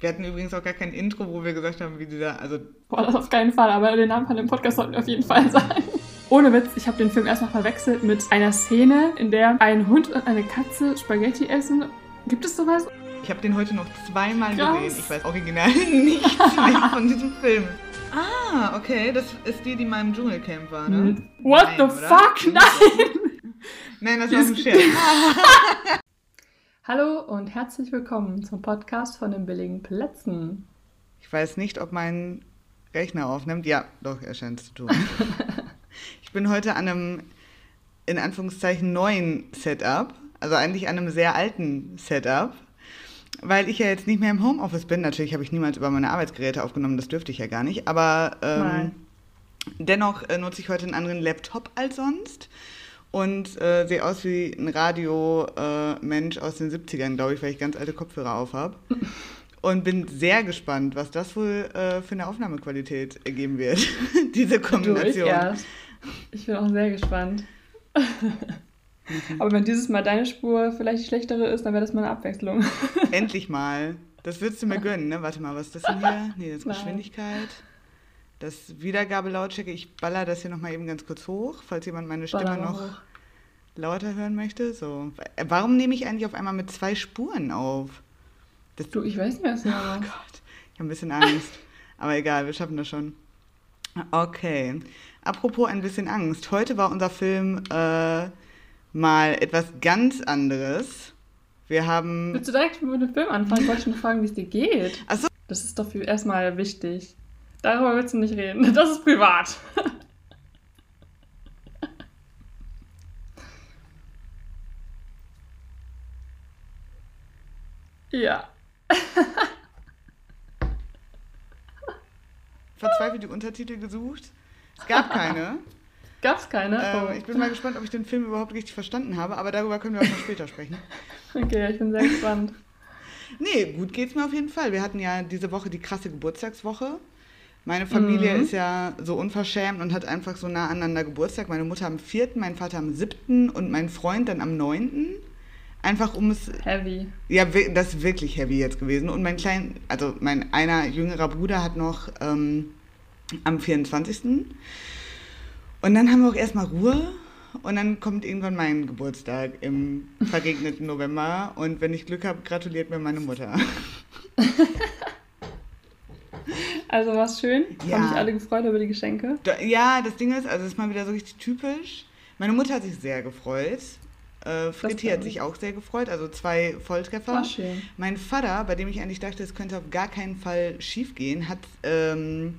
Wir hatten übrigens auch gar kein Intro, wo wir gesagt haben, wie dieser, also. Boah, das auf keinen Fall, aber den Namen von dem Podcast sollten wir auf jeden Fall sagen. Ohne Witz, ich habe den Film erstmal verwechselt mit einer Szene, in der ein Hund und eine Katze Spaghetti essen. Gibt es sowas? Ich habe den heute noch zweimal Krass. gesehen. Ich weiß original nichts mehr von diesem Film. Ah, okay, das ist die, die mal im Dschungelcamp war, ne? What Nein, the oder? fuck? Nein! Nein, das war ein Scherz. Hallo und herzlich willkommen zum Podcast von den billigen Plätzen. Ich weiß nicht, ob mein Rechner aufnimmt. Ja, doch, er scheint zu tun. ich bin heute an einem, in Anführungszeichen, neuen Setup. Also eigentlich an einem sehr alten Setup. Weil ich ja jetzt nicht mehr im Homeoffice bin. Natürlich habe ich niemals über meine Arbeitsgeräte aufgenommen, das dürfte ich ja gar nicht. Aber ähm, dennoch äh, nutze ich heute einen anderen Laptop als sonst. Und äh, sehe aus wie ein Radio-Mensch aus den 70ern, glaube ich, weil ich ganz alte Kopfhörer auf habe. Und bin sehr gespannt, was das wohl äh, für eine Aufnahmequalität ergeben wird, diese Du, ich Kombination. erst. Ich bin auch sehr gespannt. Aber wenn dieses Mal deine Spur vielleicht die schlechtere ist, dann wäre das mal eine Abwechslung. Endlich mal. Das würdest du mir gönnen, ne? Warte mal, was ist das denn hier? Nee, das ist. Geschwindigkeit. Das Wiedergabelautstärke. Ich baller das hier nochmal eben ganz kurz hoch, falls jemand meine Stimme Baller noch hoch. lauter hören möchte. So. Warum nehme ich eigentlich auf einmal mit zwei Spuren auf? Das, Du, ich weiß nicht, was du Oh. Gott, ich habe ein bisschen Angst. Aber egal, wir schaffen das schon. Okay. Apropos ein bisschen Angst. Heute war unser Film äh, mal etwas ganz anderes. Wir haben. Willst du direkt mit dem Film anfangen? Ich wollte schon fragen, wie es dir geht. Ach so. Das ist doch für erstmal wichtig. Darüber willst du nicht reden. Das ist privat. ja. verzweifelt die Untertitel gesucht. Es gab keine. Gab's keine? ähm, Oh. ich bin mal gespannt, ob ich den Film überhaupt richtig verstanden habe, aber darüber können wir auch noch später sprechen. Okay, ich bin sehr gespannt. Nee, gut geht's mir auf jeden Fall. Wir hatten ja diese Woche die krasse Geburtstagswoche. Meine Familie Mhm. ist ja so unverschämt und hat einfach so nah aneinander Geburtstag. Meine Mutter am 4., mein Vater am 7. und mein Freund dann am 9. Einfach um es Heavy. Ja, das ist wirklich heavy jetzt gewesen. Und mein klein, also mein einer jüngerer Bruder hat noch ähm, am 24. Und dann haben wir auch erstmal Ruhe. Und dann kommt irgendwann mein Geburtstag im verregneten November. Und wenn ich Glück habe, gratuliert mir meine Mutter. Also war's schön. Ja. Haben sich alle gefreut über die Geschenke. Da, ja, das Ding ist, also es ist mal wieder so richtig typisch. Meine Mutter hat sich sehr gefreut. Äh, Fritti hat sich auch sehr gefreut. Also zwei Volltreffer. War schön. Mein Vater, bei dem ich eigentlich dachte, es könnte auf gar keinen Fall schiefgehen, hat, ähm,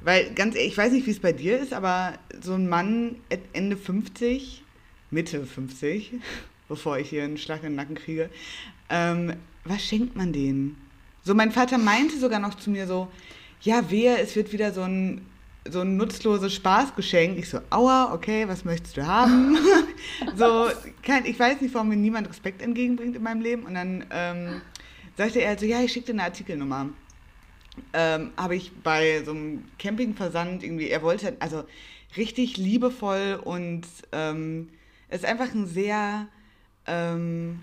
weil ganz ehrlich, ich weiß nicht, wie es bei dir ist, aber so ein Mann Ende 50, Mitte 50, bevor ich hier einen Schlag in den Nacken kriege, ähm, was schenkt man denen? So, mein Vater meinte sogar noch zu mir so, ja, wehe, es wird wieder so ein, so ein nutzloses Spaßgeschenk. Ich so, aua, okay, was möchtest du haben? so, kein, ich weiß nicht, warum mir niemand Respekt entgegenbringt in meinem Leben. Und dann ähm, sagte er halt so, ja, ich schicke dir eine Artikelnummer. Ähm, Habe ich bei so einem Campingversand irgendwie, er wollte, also richtig liebevoll und ähm, ist einfach ein sehr, ähm,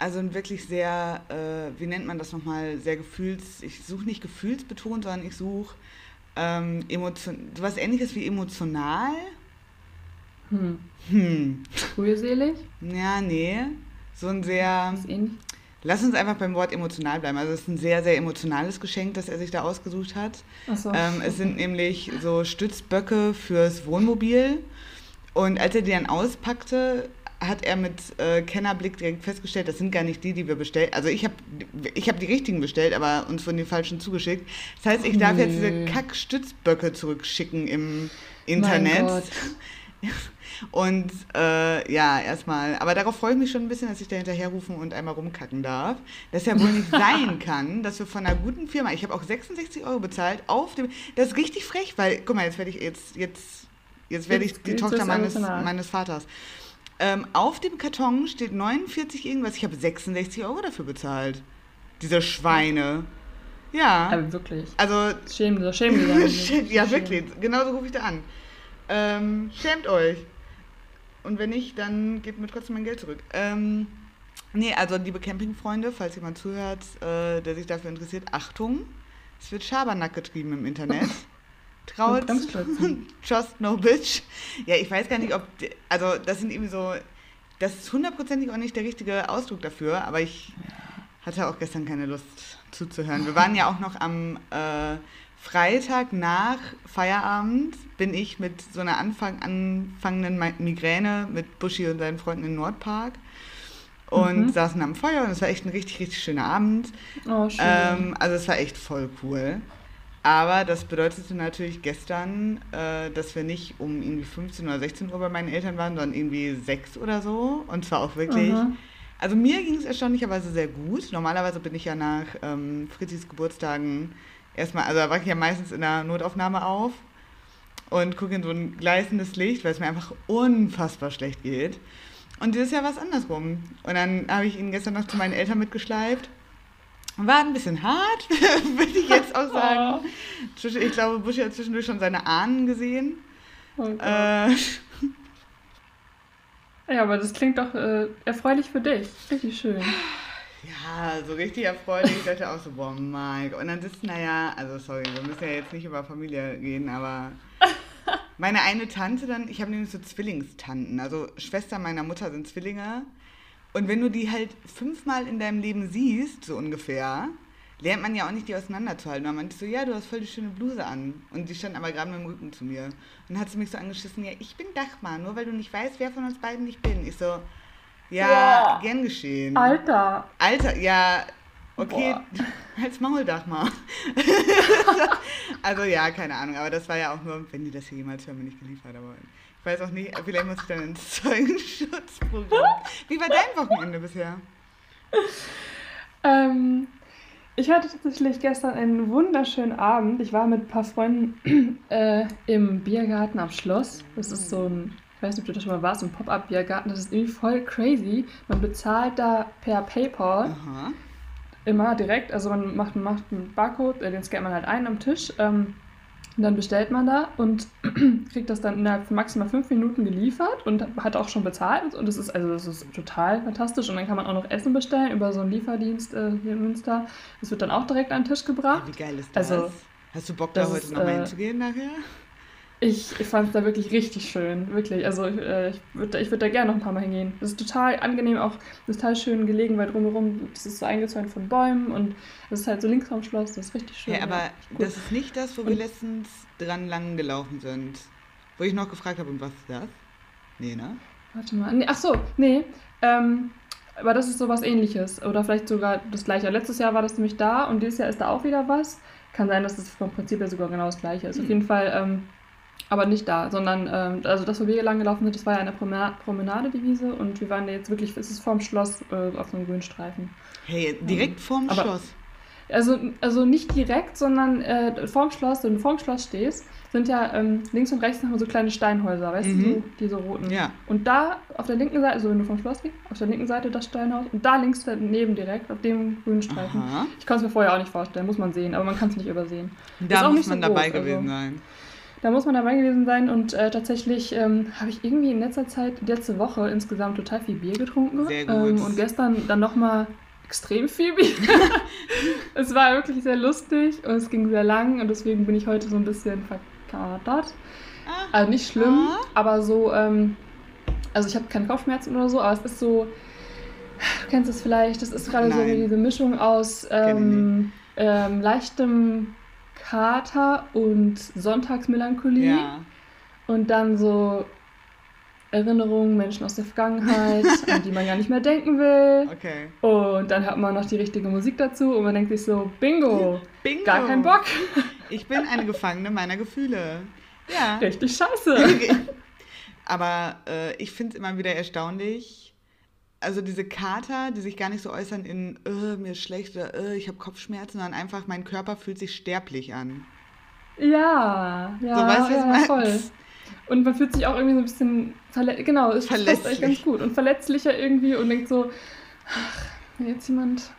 also ein wirklich sehr, äh, wie nennt man das nochmal, sehr gefühls, ich suche nicht gefühlsbetont, sondern ich suche ähm, emotion, sowas ähnliches wie emotional. Hm. Hm, Rührselig? ja, nee. So ein sehr, lass uns einfach beim Wort emotional bleiben. Also es ist ein sehr, sehr emotionales Geschenk, das er sich da ausgesucht hat. Achso. Ähm, es sind nämlich so Stützböcke fürs Wohnmobil. Und als er die dann auspackte, hat er mit äh, Kennerblick direkt festgestellt, das sind gar nicht die, die wir bestellt. Also ich habe ich hab die richtigen bestellt, aber uns wurden die falschen zugeschickt. Das heißt, ich darf jetzt diese. Kack-Stützböcke zurückschicken im Mein Internet. Gott. Und äh, ja, erstmal, aber darauf freue ich mich schon ein bisschen, dass ich da hinterherrufen und einmal rumkacken darf. Das ja wohl nicht sein kann, dass wir von einer guten Firma, ich habe auch 66 Euro bezahlt, auf dem, das ist richtig frech, weil, guck mal, jetzt werde ich, jetzt, jetzt, jetzt werde ich die Tochter meines, meines Vaters. Ähm, auf dem Karton steht 49 irgendwas, ich habe 66 Euro dafür bezahlt. Diese Schweine. Ja. Aber wirklich. Also, Schämen Sie, schämen Sie. ja, wirklich. Genauso rufe ich da an. Ähm, schämt euch. Und wenn nicht, dann gebt mir trotzdem mein Geld zurück. Ähm, Nee, also liebe Campingfreunde, falls jemand zuhört, äh, der sich dafür interessiert, Achtung, es wird Schabernack getrieben im Internet. Traut, trust no bitch. Ja, ich weiß gar nicht, ob, also das sind irgendwie so, das ist hundertprozentig auch nicht der richtige Ausdruck dafür, aber ich hatte auch gestern keine Lust zuzuhören. Wir waren ja auch noch am äh, Freitag nach Feierabend, bin ich mit so einer Anfang, anfangenden Migräne mit Buschi und seinen Freunden in Nordpark und mhm. saßen am Feuer und es war echt ein richtig, richtig schöner Abend. Oh, schön. Ähm, also es war echt voll cool. Aber das bedeutete natürlich gestern, äh, dass wir nicht um irgendwie 15 oder 16 Uhr bei meinen Eltern waren, sondern irgendwie 6 oder so. Und zwar auch wirklich. Mhm. Also mir ging es erstaunlicherweise sehr gut. Normalerweise bin ich ja nach ähm, Fritzis Geburtstagen erstmal, also da wache ich ja meistens in der Notaufnahme auf und gucke in so ein gleißendes Licht, weil es mir einfach unfassbar schlecht geht. Und dieses Jahr war es andersrum. Und dann habe ich ihn gestern noch zu meinen Eltern mitgeschleift. War ein bisschen hart, würde ich jetzt auch sagen. Oh. Ich glaube, Buschi hat zwischendurch schon seine Ahnen gesehen. Oh äh, ja, aber das klingt doch äh, erfreulich für dich. Richtig schön. Ja, so richtig erfreulich. Ich dachte auch so, boah, Mike. Und dann sitzt, naja, also sorry, wir müssen ja jetzt nicht über Familie gehen, aber meine eine Tante dann, ich habe nämlich so Zwillingstanten, also Schwester meiner Mutter sind Zwillinge. Und wenn du die halt fünfmal in deinem Leben siehst, so ungefähr, lernt man ja auch nicht, die auseinanderzuhalten. Man meinte so, ja, du hast voll die schöne Bluse an. Und die stand aber gerade mit dem Rücken zu mir. Und dann hat sie mich so angeschissen, ja, ich bin Dachmar, nur weil du nicht weißt, wer von uns beiden ich bin. Ich so, ja, ja. gern geschehen. Alter. Alter, ja, Okay, als Mauldach mal. also ja, keine Ahnung, aber das war ja auch nur, wenn die das hier jemals hören, bin ich geliefert, aber ich weiß auch nicht, vielleicht muss ich dann ins Zeugenschutzprogramm. Wie war dein Wochenende bisher? Ähm, ich hatte tatsächlich gestern einen wunderschönen Abend. Ich war mit ein paar Freunden äh, im Biergarten am Schloss. Das ist so ein, ich weiß nicht, ob du das schon mal warst, ein Pop-Up-Biergarten. Das ist irgendwie voll crazy. Man bezahlt da per PayPal. Aha immer direkt. Also man macht, macht einen Barcode, äh, den scannt man halt ein am Tisch. Ähm, und dann bestellt man da und kriegt das dann innerhalb von maximal fünf Minuten geliefert und hat auch schon bezahlt. Und das ist also das ist total fantastisch. Und dann kann man auch noch Essen bestellen über so einen Lieferdienst äh, hier in Münster. Das wird dann auch direkt an den Tisch gebracht. Ja, wie geil ist das? Also, Hast du Bock, da heute nochmal äh, hinzugehen nachher? Ich, ich fand es da wirklich richtig schön, wirklich. Also äh, ich würde ich würd da gerne noch ein paar Mal hingehen. Das ist total angenehm, auch total schön gelegen, weil drumherum, das ist so eingezäunt von Bäumen und das ist halt so links vom Schloss, das ist richtig schön. Ja, aber ja, das ist nicht das, wo und wir letztens dran lang gelaufen sind. Wo ich noch gefragt habe, und was ist das? Nee, ne? Warte mal. Nee, ach so, nee. Ähm, aber das ist so was ähnliches. Oder vielleicht sogar das gleiche. Letztes Jahr war das nämlich da und dieses Jahr ist da auch wieder was. Kann sein, dass es vom Prinzip her sogar genau das gleiche ist. Hm. Auf jeden Fall. Ähm, aber nicht da, sondern ähm, also das, wo wir lang gelaufen sind, das war ja eine Promenade, die Wiese. Und wir waren da jetzt wirklich, es ist vorm Schloss äh, auf so einem grünen Streifen. Hey, direkt ähm, vorm aber, Schloss? Also, also nicht direkt, sondern äh, vorm Schloss, wenn du vorm Schloss stehst, sind ja ähm, links und rechts nochmal so kleine Steinhäuser, weißt mhm. du, so, die so roten. Ja. Und da auf der linken Seite, also wenn du vom Schloss gehst, auf der linken Seite das Steinhaus und da links daneben direkt, auf dem grünen Streifen. Aha. Ich kann es mir vorher auch nicht vorstellen, muss man sehen, aber man kann es nicht übersehen. Da muss man so dabei groß, gewesen also. sein. Da muss man dabei gewesen sein und äh, tatsächlich ähm, habe ich irgendwie in letzter Zeit, letzte Woche insgesamt total viel Bier getrunken. Sehr gut. Ähm, und gestern dann nochmal extrem viel Bier. es war wirklich sehr lustig und es ging sehr lang und deswegen bin ich heute so ein bisschen verkatert. Ah. Also nicht schlimm, ah. aber so, ähm, also ich habe keine Kopfschmerzen oder so, aber es ist so, du kennst es vielleicht, das ist gerade so diese Mischung aus ähm, ähm, leichtem Kater und Sonntagsmelancholie. Ja. Und dann so Erinnerungen, Menschen aus der Vergangenheit, an die man gar nicht mehr denken will. Okay. Und dann hat man noch die richtige Musik dazu und man denkt sich so, bingo, bingo. gar kein Bock. Ich bin eine Gefangene meiner Gefühle. Ja. Richtig scheiße. Aber äh, ich finde es immer wieder erstaunlich, also diese Kater, die sich gar nicht so äußern in, äh, mir ist schlecht oder äh, ich habe Kopfschmerzen, sondern einfach, mein Körper fühlt sich sterblich an. Ja, ja, so, weißt, ja, ja voll. Und man fühlt sich auch irgendwie so ein bisschen verletzt, genau, es passt eigentlich ganz gut und verletzlicher irgendwie und denkt so, ach, wenn jetzt jemand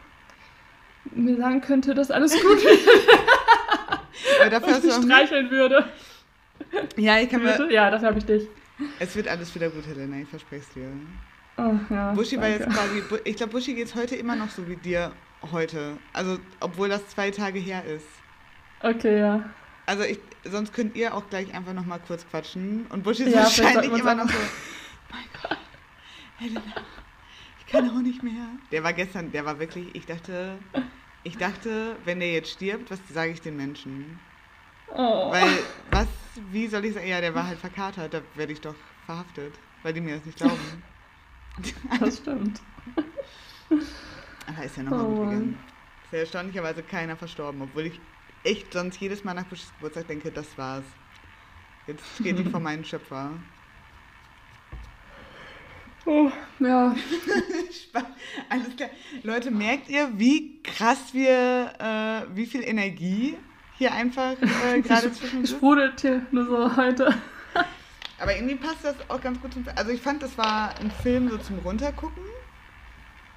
mir sagen könnte, dass alles gut wird. dafür und mich streicheln würde. Ja, ich kann mir... Ja, dafür habe ich dich. Es wird alles wieder gut, Helena, ich verspreche es dir. Oh, ja, Buschi war jetzt quasi, ich glaube, Buschi geht es heute immer noch so wie dir heute. Also, obwohl das zwei Tage her ist. Okay, ja. Also, ich, sonst könnt ihr auch gleich einfach noch mal kurz quatschen. Und Buschi ist Ja, wahrscheinlich immer noch so, mein Gott, Helena, ich kann auch nicht mehr. Der war gestern, der war wirklich, ich dachte, ich dachte, wenn der jetzt stirbt, was sage ich den Menschen? Oh. Weil, was, wie soll ich sagen? Ja, der war halt verkatert, da werde ich doch verhaftet, weil die mir das nicht glauben. Das stimmt. Aber ist ja nochmal Oh gut gegangen. Ist ja erstaunlicherweise keiner verstorben, obwohl ich echt sonst jedes Mal nach Buschis Geburtstag denke, das war's. Jetzt geht die vor meinen Schöpfer. Oh, ja. Alles klar. Leute, merkt ihr, wie krass wir, äh, wie viel Energie hier einfach äh, gerade zwischen uns ist? Sprudelt hier nur so heute. Aber irgendwie passt das auch ganz gut zum Film. Also ich fand, das war ein Film so zum Runtergucken,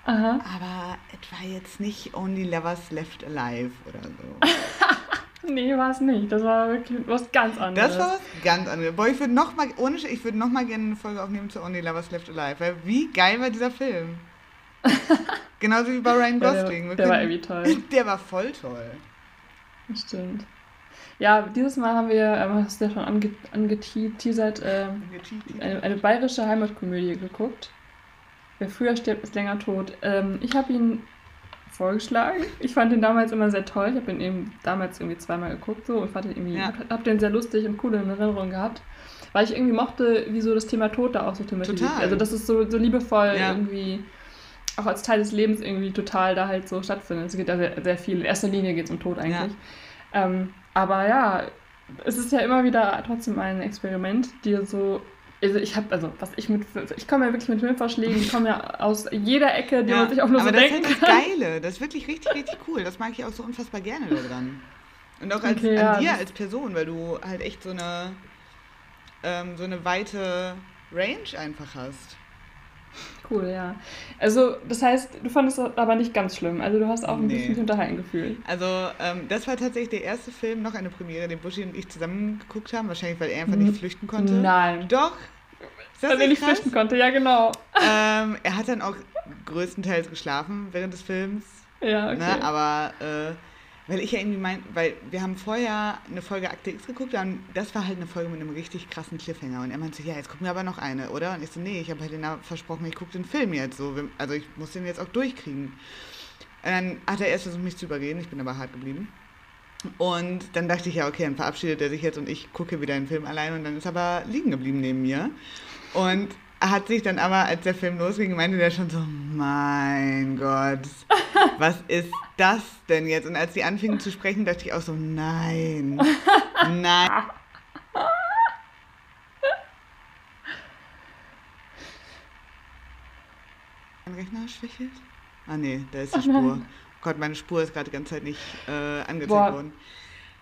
Aha. aber es war jetzt nicht Only Lovers Left Alive oder so. Nee, war es nicht. Das war wirklich was ganz anderes. Das war was ganz anderes. Boah, ich würde noch mal, ohne ich würde noch mal gerne eine Folge aufnehmen zu Only Lovers Left Alive, weil wie geil war dieser Film? Genauso wie bei Ryan Ja, der, Gosling. Wir der war können- irgendwie toll. Der war voll toll. Stimmt. Ja, dieses Mal haben wir, ähm, hast du ja schon ange angeteasert, ähm, eine, eine bayerische Heimatkomödie geguckt. Wer früher stirbt, ist länger tot. Ähm, ich habe ihn vorgeschlagen. Ich fand ihn damals immer sehr toll. Ich habe ihn eben damals irgendwie zweimal geguckt so und fand ihn irgendwie, Ja. hab, hab den sehr lustig und cool in Erinnerung gehabt. Weil ich irgendwie mochte, wie so das Thema Tod da auch so thematisiert. Also das ist so, so liebevoll Ja. irgendwie auch als Teil des Lebens irgendwie total da halt so stattfindet. Es geht ja sehr, sehr viel. In erster Linie geht es um Tod eigentlich. Ähm, aber ja, es ist ja immer wieder trotzdem ein Experiment, dir so. Also ich habe, also was ich mit, ich komme ja wirklich mit Filmvorschlägen, die kommen ja aus jeder Ecke, die man sich auch nur aber so das denken ist halt kann. das Geile. Das ist wirklich richtig, richtig cool. Das mag ich auch so unfassbar gerne daran. Und auch als, Okay, an ja, dir als Person, weil du halt echt so eine, ähm, so eine weite Range einfach hast. Cool, ja. Also das heißt, du fandest das aber nicht ganz schlimm. Also du hast auch ein Nee. bisschen unterhalten gefühlt. Also, ähm, das war tatsächlich der erste Film, noch eine Premiere, den Buschi und ich zusammen geguckt haben. Wahrscheinlich, weil er einfach nicht flüchten konnte. Nein. Doch. Weil er nicht nicht krass? flüchten konnte, ja genau. Ähm, er hat dann auch größtenteils geschlafen während des Films. Ja, okay. Ne? Aber, äh, weil ich ja irgendwie mein, weil wir haben vorher eine Folge Akte X geguckt und das war halt eine Folge mit einem richtig krassen Cliffhanger. Und er meinte so, ja, jetzt gucken wir aber noch eine, oder? Und ich so, nee, ich habe halt den versprochen, ich gucke den Film jetzt so. Also ich muss den jetzt auch durchkriegen. Und dann hat er erst versucht, mich zu überreden, ich bin aber hart geblieben. Und dann dachte ich, ja, okay, dann verabschiedet er sich jetzt und ich gucke wieder den Film allein und dann ist er aber liegen geblieben neben mir. Und hat sich dann aber, als der Film losging, meinte der schon so, mein Gott, was ist das denn jetzt? Und als die anfingen zu sprechen, dachte ich auch so, nein, nein. Mein Rechner schwächelt? Ah nee, da ist die nein. Spur. Oh Gott, meine Spur ist gerade die ganze Zeit nicht äh, angezeigt Boah. worden.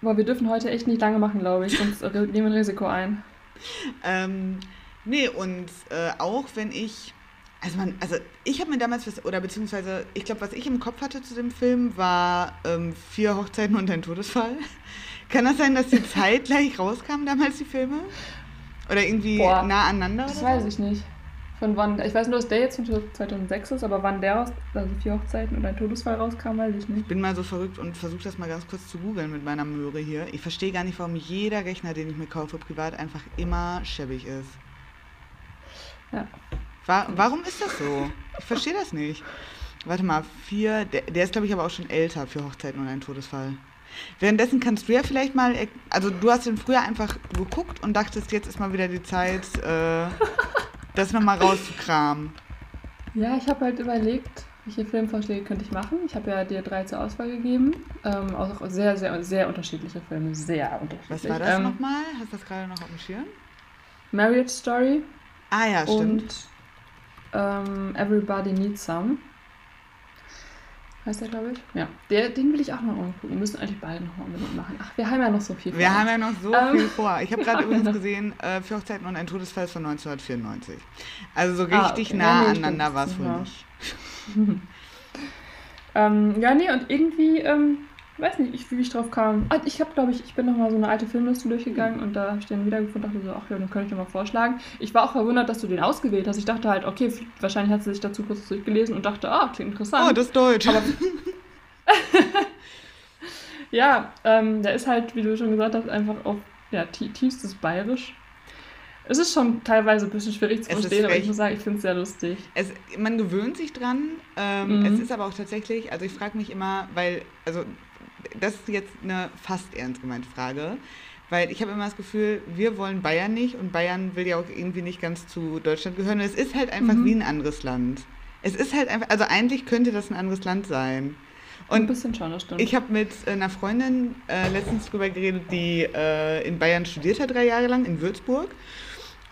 Boah, wir dürfen heute echt nicht lange machen, glaube ich, sonst nehmen wir ein Risiko ein. Ähm, nee, und äh, auch wenn ich, also man, also ich habe mir damals was, oder beziehungsweise, ich glaube, was ich im Kopf hatte zu dem Film, war ähm, vier Hochzeiten und ein Todesfall. Kann das sein, dass die zeitgleich rauskamen damals, die Filme? Oder irgendwie Boah, nah aneinander? Das weiß ich nicht. Von wann, ich weiß nur, dass der jetzt von 2006 ist, aber wann der raus, also vier Hochzeiten und ein Todesfall rauskam, weiß ich nicht. Ich bin mal so verrückt und versuche das mal ganz kurz zu googeln mit meiner Möhre hier. Ich verstehe gar nicht, warum jeder Rechner, den ich mir kaufe, privat einfach immer schäbig ist. Ja. Wa warum ist das so? Ich verstehe das nicht. Warte mal, vier, der, der ist glaube ich aber auch schon älter für Hochzeiten und ein Todesfall. Währenddessen kannst du ja vielleicht mal, also du hast den früher einfach geguckt und dachtest, jetzt ist mal wieder die Zeit, äh, das nochmal rauszukramen. Ja, ich habe halt überlegt, welche Filmvorschläge könnte ich machen. Ich habe ja dir drei zur Auswahl gegeben. Ähm, auch sehr, sehr, sehr unterschiedliche Filme. Sehr unterschiedlich. Was war das ähm, nochmal? Hast du das gerade noch auf dem Schirm? Marriage Story Ah ja, stimmt. und ähm, Everybody Needs Some. Heißt der, glaube ich? Ja. Der, den will ich auch noch mal gucken. Wir müssen eigentlich beide noch mal unbedingt machen. Ach, wir haben ja noch so viel Wir vor. haben ja noch so Ähm. viel vor. Ich habe gerade übrigens gesehen, äh, für Hochzeiten und ein Todesfall von 1994. Also so Ah, richtig okay. nah Ja, nee, aneinander war es wohl nicht. Ähm, ja, nee, und irgendwie ähm, weiß nicht, wie ich drauf kam. Ah, ich habe, glaube ich, ich bin noch mal so eine alte Filmliste durchgegangen und da habe ich den wiedergefunden und dachte so, ach ja, den könnte ich dir mal vorschlagen. Ich war auch verwundert, dass du den ausgewählt hast. Ich dachte halt, okay, wahrscheinlich hat sie sich dazu kurz durchgelesen und dachte, ah, klingt interessant. Oh, das ist Deutsch. Aber ja, ähm, der ist halt, wie du schon gesagt hast, einfach auf ja, tiefstes Bayerisch. Es ist schon teilweise ein bisschen schwierig zu es verstehen, aber ich muss sagen, ich finde es sehr lustig. Es, man gewöhnt sich dran. Ähm, mhm. Es ist aber auch tatsächlich, also ich frage mich immer, weil, also das ist jetzt eine fast ernst gemeinte Frage, weil ich habe immer das Gefühl, wir wollen Bayern nicht und Bayern will ja auch irgendwie nicht ganz zu Deutschland gehören. es ist halt einfach mhm. wie ein anderes Land. Es ist halt einfach, also eigentlich könnte das ein anderes Land sein. Und ein bisschen schon, das stimmt. Ich habe mit einer Freundin äh, letztens drüber geredet, die äh, in Bayern studiert hat, drei Jahre lang, in Würzburg,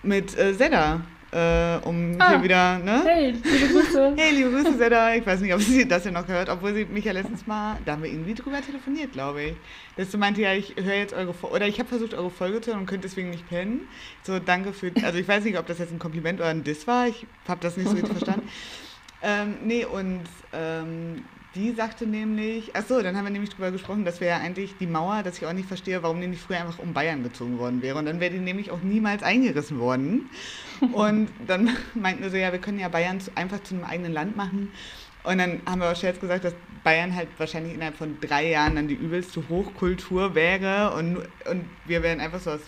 mit äh, Seda äh, um ah, hier wieder, ne? Hey, liebe Grüße. hey, liebe Grüße, Seda. Ich weiß nicht, ob sie das ja noch hört, obwohl sie mich ja letztens mal, da haben wir irgendwie drüber telefoniert, glaube ich. Dass du meinte, ja, ich höre jetzt eure Folge, oder ich habe versucht, eure Folge zu hören und könnte deswegen nicht pennen. So, danke für, also ich weiß nicht, ob das jetzt ein Kompliment oder ein Diss war, ich habe das nicht so richtig verstanden. Ähm, nee, und ähm, die sagte nämlich, ach so, dann haben wir nämlich darüber gesprochen, dass wir ja eigentlich die Mauer, dass ich auch nicht verstehe, warum die nicht früher einfach um Bayern gezogen worden wäre. Und dann wäre die nämlich auch niemals eingerissen worden. Und dann meinten wir so, ja, wir können ja Bayern einfach zu einem eigenen Land machen. Und dann haben wir auch Scherz gesagt, dass Bayern halt wahrscheinlich innerhalb von drei Jahren dann die übelste Hochkultur wäre und, und wir wären einfach so das,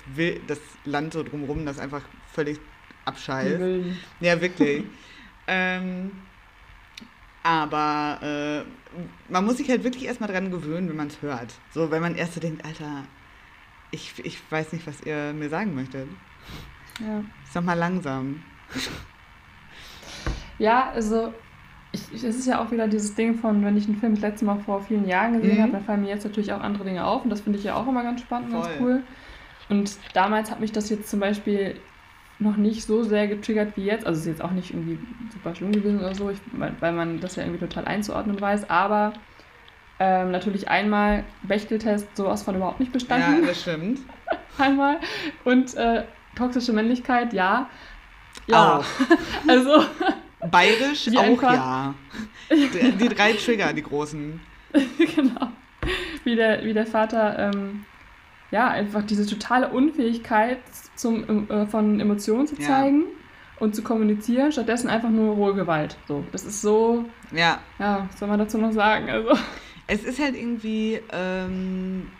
das Land so drumherum, das einfach völlig abscheißt. Ja, wirklich. ähm, aber äh, man muss sich halt wirklich erstmal dran gewöhnen, wenn man es hört. So, wenn man erst so denkt, Alter, ich, ich weiß nicht, was ihr mir sagen möchtet. Ja. Sag mal langsam. Ja, also ich, es ist ja auch wieder dieses Ding von, wenn ich einen Film das letzte Mal vor vielen Jahren gesehen mhm. habe, dann fallen mir jetzt natürlich auch andere Dinge auf und das finde ich ja auch immer ganz spannend und ganz cool. Und damals hat mich das jetzt zum Beispiel noch nicht so sehr getriggert wie jetzt. Also es ist jetzt auch nicht irgendwie super schlimm gewesen oder so, ich, weil man das ja irgendwie total einzuordnen weiß. Aber ähm, natürlich einmal Bechteltest sowas von überhaupt nicht bestanden. Ja, das stimmt. einmal. Und äh, toxische Männlichkeit, ja. Ja. Auch. also. Bayerisch auch einfach, ja. Die, die, drei Trigger, die großen. genau. Wie der, wie der Vater ähm, ja, einfach diese totale Unfähigkeit zum, äh, von Emotionen zu zeigen ja. und zu kommunizieren, stattdessen einfach nur rohe Gewalt. So, das ist so. Ja. Ja, was soll man dazu noch sagen? Also. Es ist halt irgendwie. Ähm,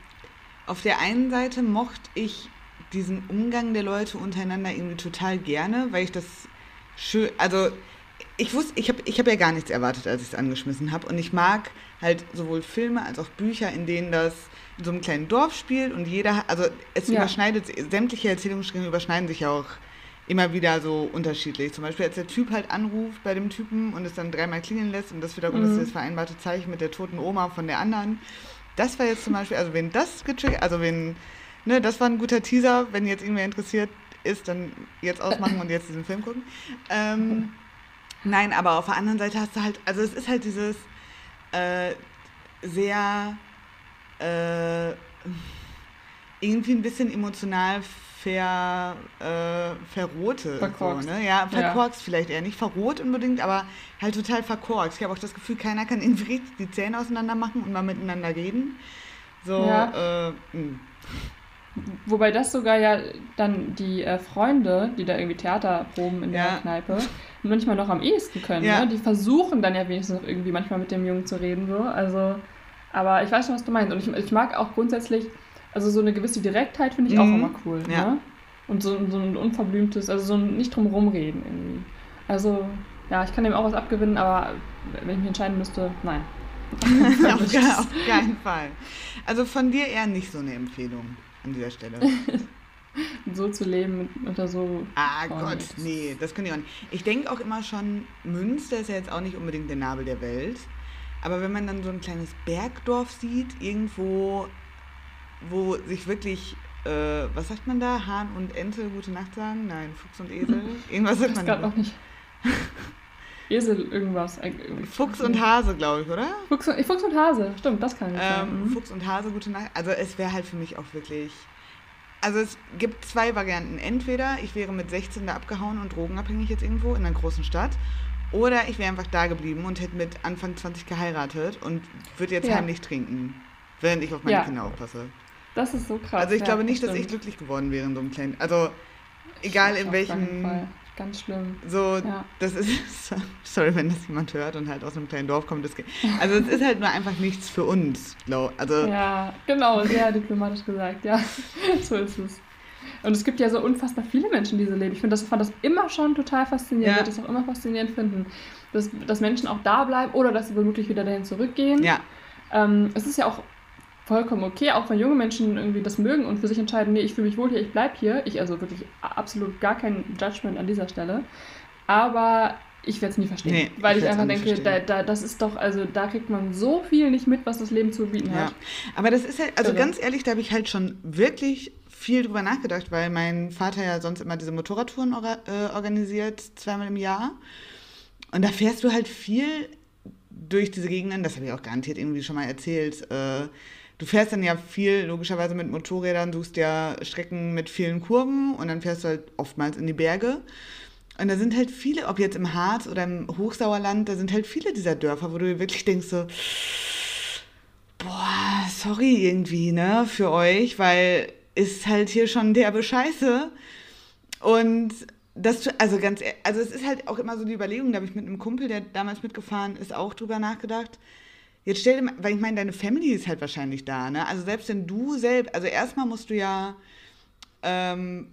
auf der einen Seite mochte ich diesen Umgang der Leute untereinander irgendwie total gerne, weil ich das schön. Also ich wusste, ich habe ich hab ja gar nichts erwartet, als ich es angeschmissen habe. Und ich mag halt sowohl Filme als auch Bücher, in denen das in so einem kleinen Dorf spielt und jeder, also es ja. überschneidet, sämtliche Erzählungsstränge überschneiden sich ja auch immer wieder so unterschiedlich. Zum Beispiel, als der Typ halt anruft bei dem Typen und es dann dreimal klingeln lässt und das wiederum mhm. ist das vereinbarte Zeichen mit der toten Oma von der anderen. Das war jetzt zum Beispiel, also wenn das getriggert, also wenn, ne, das war ein guter Teaser, wenn jetzt irgendwer interessiert ist, dann jetzt ausmachen und jetzt diesen Film gucken. Ähm, nein, aber auf der anderen Seite hast du halt, also es ist halt dieses äh, sehr äh, irgendwie ein bisschen emotional ver, äh, verrote. Verkorkst. So, ne? Ja, verkorkst ja. vielleicht eher. Nicht verrot unbedingt, aber halt total verkorkst. Ich habe auch das Gefühl, keiner kann irgendwie die Zähne auseinander machen und mal miteinander reden. So, ja. äh, hm. Wobei das sogar ja dann die äh, Freunde, die da irgendwie Theater proben in ja. der Kneipe, manchmal noch am ehesten können. Ja. Ne? Die versuchen dann ja wenigstens noch irgendwie manchmal mit dem Jungen zu reden. So. Also aber ich weiß schon, was du meinst. Und ich, ich mag auch grundsätzlich, also so eine gewisse Direktheit finde ich mhm. auch immer cool. Ja. Ne? Und so, so ein unverblümtes, also so ein nicht drum reden irgendwie. Also, ja, ich kann dem auch was abgewinnen, aber wenn ich mich entscheiden müsste, nein. auf, auf keinen Fall. Also von dir eher nicht so eine Empfehlung an dieser Stelle. so zu leben unter so. Ah Gott, nichts. nee, das kann ich auch nicht. Ich denke auch immer schon, Münster ist ja jetzt auch nicht unbedingt der Nabel der Welt. Aber wenn man dann so ein kleines Bergdorf sieht, irgendwo, wo sich wirklich, äh, was sagt man da, Hahn und Ente gute Nacht sagen? Nein, Fuchs und Esel? Irgendwas sagt man da. noch nicht. Esel irgendwas. Fuchs und Hase, glaube ich, oder? Fuchs und, Fuchs und Hase, stimmt, das kann ich ähm, mhm. Fuchs und Hase, gute Nacht. Also es wäre halt für mich auch wirklich... Also es gibt zwei Varianten. Entweder ich wäre mit 16 da abgehauen und drogenabhängig jetzt irgendwo in einer großen Stadt oder ich wäre einfach da geblieben und hätte mit Anfang 20 geheiratet und würde jetzt ja. heimlich trinken. während ich auf meine ja. Kinder aufpasse. Das ist so krass. Also ich ja, glaube nicht, dass ich glücklich geworden wäre in so einem kleinen. Also egal in welchem. Ganz schlimm. So, das ist. Sorry, wenn das jemand hört und halt aus einem kleinen Dorf kommt. Das, also es ist halt nur einfach nichts für uns, glaube also, Ja, genau, sehr diplomatisch gesagt, ja. so ist es. Und es gibt ja so unfassbar viele Menschen, die so leben. Ich finde das, fand das immer schon total faszinierend. Ja. Ich werde das auch immer faszinierend finden, dass, dass Menschen auch da bleiben oder dass sie womöglich wieder dahin zurückgehen. Ja. Ähm, es ist ja auch vollkommen okay, auch wenn junge Menschen irgendwie das mögen und für sich entscheiden, nee, ich fühle mich wohl hier, ich bleibe hier. Ich also wirklich absolut gar kein Judgment an dieser Stelle. Aber ich werde es nie verstehen. Nee, weil ich, ich einfach denke, da, da, das ist doch, also da kriegt man so viel nicht mit, was das Leben zu bieten ja. hat. Aber das ist halt, also Irre. ganz ehrlich, da habe ich halt schon wirklich viel drüber nachgedacht, weil mein Vater ja sonst immer diese Motorradtouren or äh, organisiert, zweimal im Jahr. Und da fährst du halt viel durch diese Gegenden, das habe ich auch garantiert irgendwie schon mal erzählt, äh, du fährst dann ja viel, logischerweise mit Motorrädern, suchst ja Strecken mit vielen Kurven und dann fährst du halt oftmals in die Berge. Und da sind halt viele, ob jetzt im Harz oder im Hochsauerland, da sind halt viele dieser Dörfer, wo du wirklich denkst so, boah, sorry irgendwie, ne, für euch, weil ist halt hier schon derbe Scheiße. Und das, also ganz, e-, also es ist halt auch immer so die Überlegung, da habe ich mit einem Kumpel, der damals mitgefahren ist, auch drüber nachgedacht. Jetzt stell dir mal, weil ich meine, deine Family ist halt wahrscheinlich da, ne? Also selbst wenn du selbst, also erstmal musst du ja, ähm,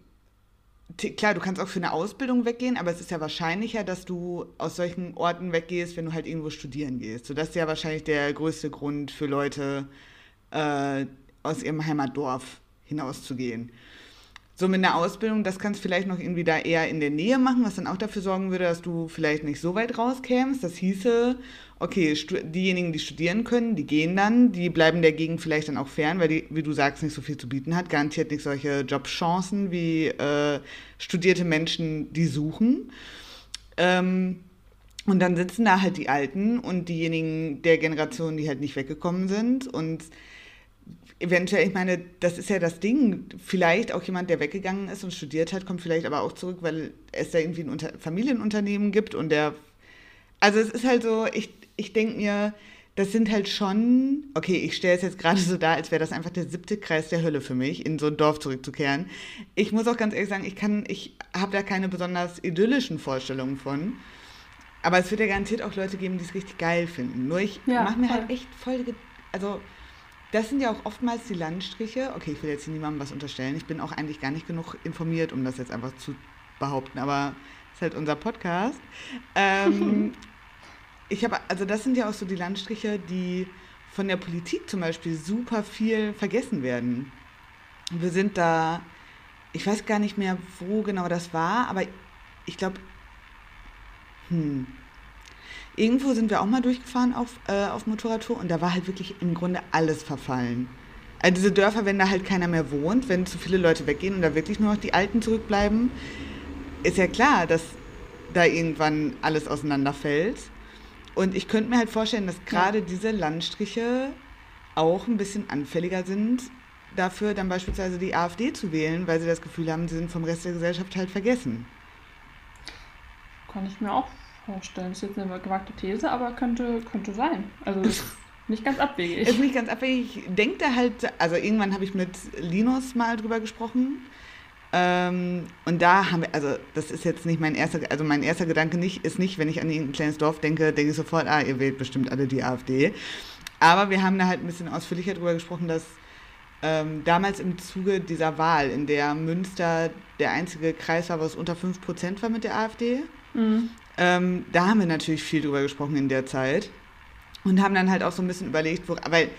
klar, du kannst auch für eine Ausbildung weggehen, aber es ist ja wahrscheinlicher, dass du aus solchen Orten weggehst, wenn du halt irgendwo studieren gehst. So, das ist ja wahrscheinlich der größte Grund für Leute äh, aus ihrem Heimatdorf hinauszugehen. So mit einer Ausbildung, das kannst du vielleicht noch irgendwie da eher in der Nähe machen, was dann auch dafür sorgen würde, dass du vielleicht nicht so weit rauskämst. Das hieße, okay, diejenigen, die studieren können, die gehen dann, die bleiben der Gegend vielleicht dann auch fern, weil die, wie du sagst, nicht so viel zu bieten hat, garantiert nicht solche Jobchancen wie äh, studierte Menschen, die suchen. Ähm, und dann sitzen da halt die Alten und diejenigen der Generation, die halt nicht weggekommen sind und eventuell, ich meine, das ist ja das Ding. Vielleicht auch jemand, der weggegangen ist und studiert hat, kommt vielleicht aber auch zurück, weil es da irgendwie ein Unter Familienunternehmen gibt und der. Also es ist halt so, ich, ich denke mir, das sind halt schon, okay, ich stelle es jetzt gerade so dar, als wäre das einfach der siebte Kreis der Hölle für mich, in so ein Dorf zurückzukehren. Ich muss auch ganz ehrlich sagen, ich kann, ich habe da keine besonders idyllischen Vorstellungen von. Aber es wird ja garantiert auch Leute geben, die es richtig geil finden. Nur ich ja, mache mir voll. halt echt voll, also das sind ja auch oftmals die Landstriche. Okay, ich will jetzt hier niemandem was unterstellen. Ich bin auch eigentlich gar nicht genug informiert, um das jetzt einfach zu behaupten, aber es ist halt unser Podcast. Ähm, ich habe, also das sind ja auch so die Landstriche, die von der Politik zum Beispiel super viel vergessen werden. Wir sind da, ich weiß gar nicht mehr, wo genau das war, aber ich glaube, hm, Irgendwo sind wir auch mal durchgefahren auf, äh, auf Motorradtour und da war halt wirklich im Grunde alles verfallen. Also diese Dörfer, wenn da halt keiner mehr wohnt, wenn zu viele Leute weggehen und da wirklich nur noch die Alten zurückbleiben, ist ja klar, dass da irgendwann alles auseinanderfällt. Und ich könnte mir halt vorstellen, dass gerade ja. diese Landstriche auch ein bisschen anfälliger sind, dafür dann beispielsweise die AfD zu wählen, weil sie das Gefühl haben, sie sind vom Rest der Gesellschaft halt vergessen. Kann ich mir auch vorstellen. Das ist jetzt eine gewagte These, aber könnte, könnte sein. Also nicht ganz abwegig. Ist nicht ganz abwegig. Ich denke da halt, also irgendwann habe ich mit Linus mal drüber gesprochen. Ähm, und da haben wir, also das ist jetzt nicht mein erster, also mein erster Gedanke nicht, ist nicht, wenn ich an ein kleines Dorf denke, denke ich sofort, ah, ihr wählt bestimmt alle die AfD. Aber wir haben da halt ein bisschen ausführlicher drüber gesprochen, dass ähm, damals im Zuge dieser Wahl, in der Münster der einzige Kreis war, wo es unter 5% war mit der AfD, mhm. Ähm, da haben wir natürlich viel drüber gesprochen in der Zeit und haben dann halt auch so ein bisschen überlegt, wo, weil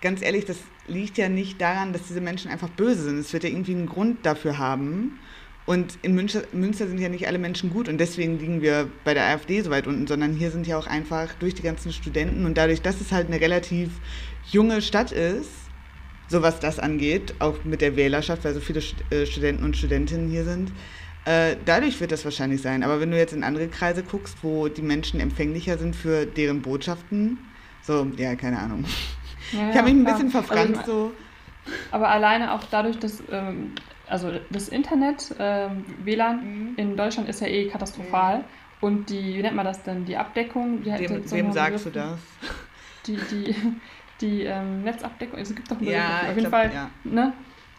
ganz ehrlich, das liegt ja nicht daran, dass diese Menschen einfach böse sind. Es wird ja irgendwie einen Grund dafür haben. Und in Münster, Münster, sind ja nicht alle Menschen gut und deswegen liegen wir bei der AfD so weit unten, sondern hier sind ja auch einfach durch die ganzen Studenten und dadurch, dass es halt eine relativ junge Stadt ist, so was das angeht, auch mit der Wählerschaft, weil so viele äh, Studenten und Studentinnen hier sind, äh, dadurch wird das wahrscheinlich sein. Aber wenn du jetzt in andere Kreise guckst, wo die Menschen empfänglicher sind für deren Botschaften, so, ja, keine Ahnung. Ja, ich habe mich ein bisschen verfranst also, so. Aber alleine auch dadurch, dass ähm, also das Internet, ähm, WLAN mhm. in Deutschland ist ja eh katastrophal. Mhm. Und die, wie nennt man das denn, die Abdeckung? Die Wem, wem sagst du das? Die, die, die ähm, Netzabdeckung, es gibt doch eine Ja, auf jeden glaub, Fall, ja. ne?